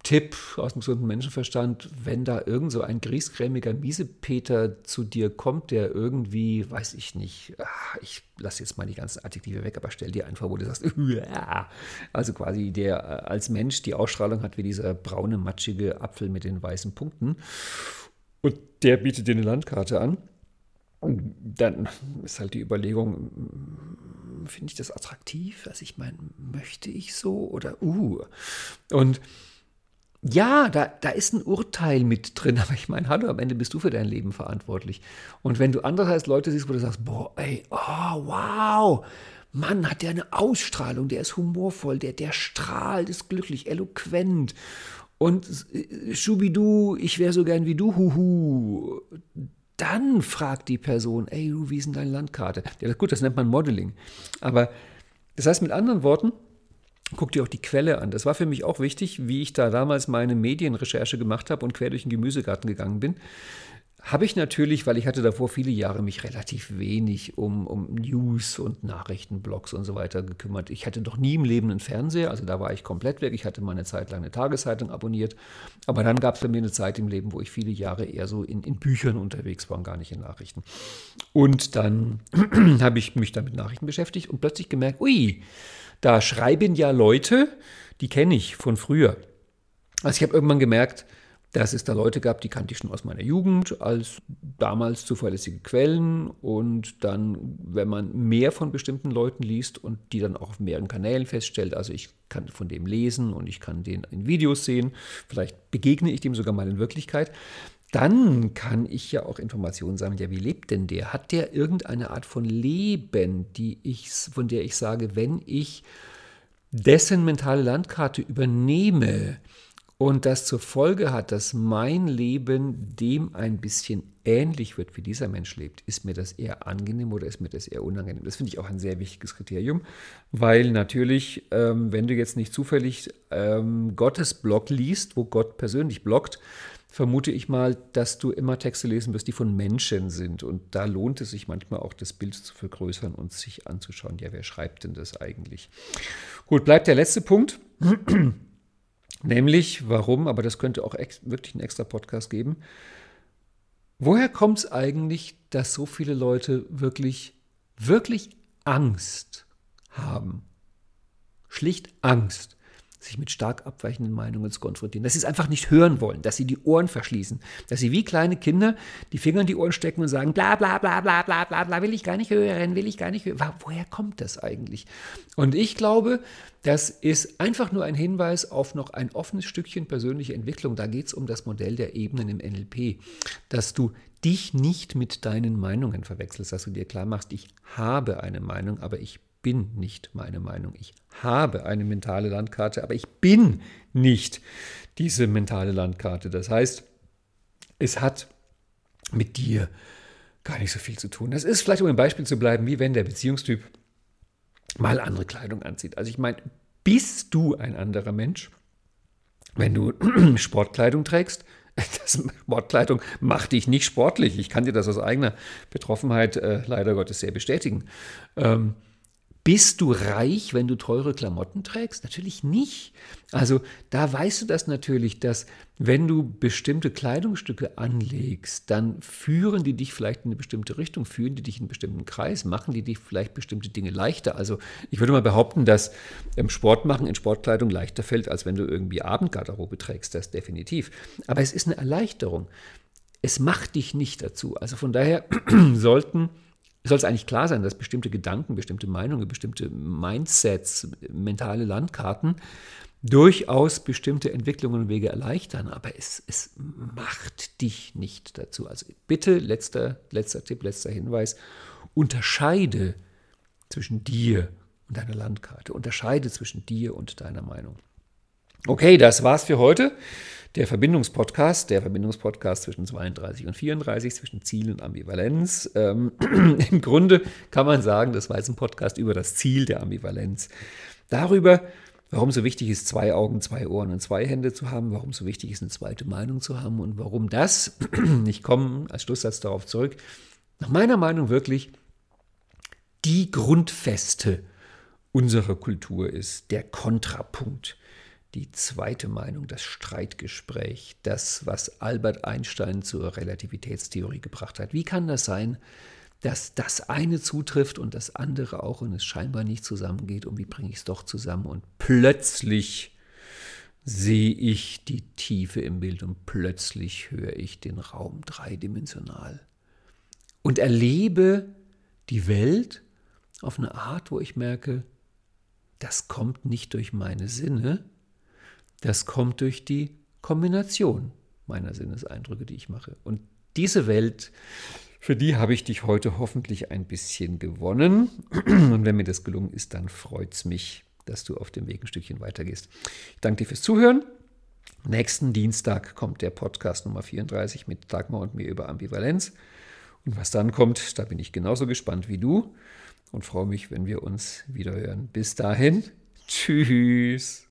Tipp aus dem gesunden Menschenverstand, wenn da irgend so ein griesgrämiger Miesepeter zu dir kommt, der irgendwie, weiß ich nicht, ach, ich lasse jetzt mal die ganzen Adjektive weg, aber stell dir einfach, wo du sagst, also quasi der äh, als Mensch die Ausstrahlung hat wie dieser braune, matschige Apfel mit den weißen Punkten. Und der bietet dir eine Landkarte an dann ist halt die Überlegung, finde ich das attraktiv? Also ich meine, möchte ich so oder uh. Und ja, da, da ist ein Urteil mit drin, aber ich meine, hallo, am Ende bist du für dein Leben verantwortlich. Und wenn du andererseits Leute siehst, wo du sagst, boah, ey, oh, wow, Mann, hat der eine Ausstrahlung, der ist humorvoll, der, der strahlt, ist glücklich, eloquent. Und äh, Schubidu, ich wäre so gern wie du, huhu. Dann fragt die Person, ey, du, wie ist denn deine Landkarte? Ja, gut, das nennt man Modeling. Aber das heißt mit anderen Worten, guck dir auch die Quelle an. Das war für mich auch wichtig, wie ich da damals meine Medienrecherche gemacht habe und quer durch den Gemüsegarten gegangen bin habe ich natürlich, weil ich hatte davor viele Jahre mich relativ wenig um, um News und Nachrichtenblogs und so weiter gekümmert. Ich hatte doch nie im Leben einen Fernseher, also da war ich komplett weg. Ich hatte mal eine Zeit lang eine Tageszeitung abonniert, aber dann gab es bei mir eine Zeit im Leben, wo ich viele Jahre eher so in, in Büchern unterwegs war und gar nicht in Nachrichten. Und dann habe ich mich dann mit Nachrichten beschäftigt und plötzlich gemerkt, ui, da schreiben ja Leute, die kenne ich von früher. Also ich habe irgendwann gemerkt, dass es da Leute gab, die kannte ich schon aus meiner Jugend als damals zuverlässige Quellen. Und dann, wenn man mehr von bestimmten Leuten liest und die dann auch auf mehreren Kanälen feststellt, also ich kann von dem lesen und ich kann den in Videos sehen, vielleicht begegne ich dem sogar mal in Wirklichkeit, dann kann ich ja auch Informationen sammeln. Ja, wie lebt denn der? Hat der irgendeine Art von Leben, die ich, von der ich sage, wenn ich dessen mentale Landkarte übernehme, und das zur Folge hat, dass mein Leben dem ein bisschen ähnlich wird, wie dieser Mensch lebt, ist mir das eher angenehm oder ist mir das eher unangenehm? Das finde ich auch ein sehr wichtiges Kriterium, weil natürlich, ähm, wenn du jetzt nicht zufällig ähm, Gottes Blog liest, wo Gott persönlich bloggt, vermute ich mal, dass du immer Texte lesen wirst, die von Menschen sind. Und da lohnt es sich manchmal auch, das Bild zu vergrößern und sich anzuschauen, ja, wer schreibt denn das eigentlich? Gut, bleibt der letzte Punkt. Nämlich, warum, aber das könnte auch wirklich einen extra Podcast geben. Woher kommt es eigentlich, dass so viele Leute wirklich, wirklich Angst haben? Schlicht Angst sich mit stark abweichenden Meinungen zu konfrontieren, dass sie es einfach nicht hören wollen, dass sie die Ohren verschließen, dass sie wie kleine Kinder die Finger in die Ohren stecken und sagen, bla bla bla bla bla bla bla, will ich gar nicht hören, will ich gar nicht hören. Woher kommt das eigentlich? Und ich glaube, das ist einfach nur ein Hinweis auf noch ein offenes Stückchen persönliche Entwicklung. Da geht es um das Modell der Ebenen im NLP, dass du dich nicht mit deinen Meinungen verwechselst, dass du dir klar machst, ich habe eine Meinung, aber ich bin nicht meine Meinung. Ich habe eine mentale Landkarte, aber ich bin nicht diese mentale Landkarte. Das heißt, es hat mit dir gar nicht so viel zu tun. Das ist vielleicht, um ein Beispiel zu bleiben, wie wenn der Beziehungstyp mal andere Kleidung anzieht. Also ich meine, bist du ein anderer Mensch, wenn du Sportkleidung trägst? Das Sportkleidung macht dich nicht sportlich. Ich kann dir das aus eigener Betroffenheit äh, leider Gottes sehr bestätigen. Ähm, bist du reich, wenn du teure Klamotten trägst? Natürlich nicht. Also da weißt du das natürlich, dass wenn du bestimmte Kleidungsstücke anlegst, dann führen die dich vielleicht in eine bestimmte Richtung, führen die dich in einen bestimmten Kreis, machen die dich vielleicht bestimmte Dinge leichter. Also ich würde mal behaupten, dass ähm, Sport machen in Sportkleidung leichter fällt, als wenn du irgendwie Abendgarderobe trägst, das definitiv. Aber es ist eine Erleichterung. Es macht dich nicht dazu. Also von daher sollten soll es eigentlich klar sein, dass bestimmte Gedanken, bestimmte Meinungen, bestimmte Mindsets, mentale Landkarten durchaus bestimmte Entwicklungen und Wege erleichtern, aber es, es macht dich nicht dazu. Also bitte, letzter, letzter Tipp, letzter Hinweis, unterscheide zwischen dir und deiner Landkarte, unterscheide zwischen dir und deiner Meinung. Okay, das war's für heute der Verbindungspodcast, der Verbindungspodcast zwischen 32 und 34, zwischen Ziel und Ambivalenz. Ähm, Im Grunde kann man sagen, das war jetzt ein Podcast über das Ziel der Ambivalenz. Darüber, warum so wichtig ist, zwei Augen, zwei Ohren und zwei Hände zu haben, warum so wichtig ist, eine zweite Meinung zu haben und warum das, ich komme als Schlusssatz darauf zurück, nach meiner Meinung wirklich die Grundfeste unserer Kultur ist, der Kontrapunkt die zweite Meinung, das Streitgespräch, das, was Albert Einstein zur Relativitätstheorie gebracht hat. Wie kann das sein, dass das eine zutrifft und das andere auch und es scheinbar nicht zusammengeht und wie bringe ich es doch zusammen und plötzlich sehe ich die Tiefe im Bild und plötzlich höre ich den Raum dreidimensional. und erlebe die Welt auf eine Art, wo ich merke, das kommt nicht durch meine Sinne, das kommt durch die Kombination meiner Sinneseindrücke, die ich mache. Und diese Welt, für die habe ich dich heute hoffentlich ein bisschen gewonnen. Und wenn mir das gelungen ist, dann freut es mich, dass du auf dem Weg ein Stückchen weitergehst. Ich danke dir fürs Zuhören. Nächsten Dienstag kommt der Podcast Nummer 34 mit Dagmar und mir über Ambivalenz. Und was dann kommt, da bin ich genauso gespannt wie du und freue mich, wenn wir uns wieder hören. Bis dahin, tschüss.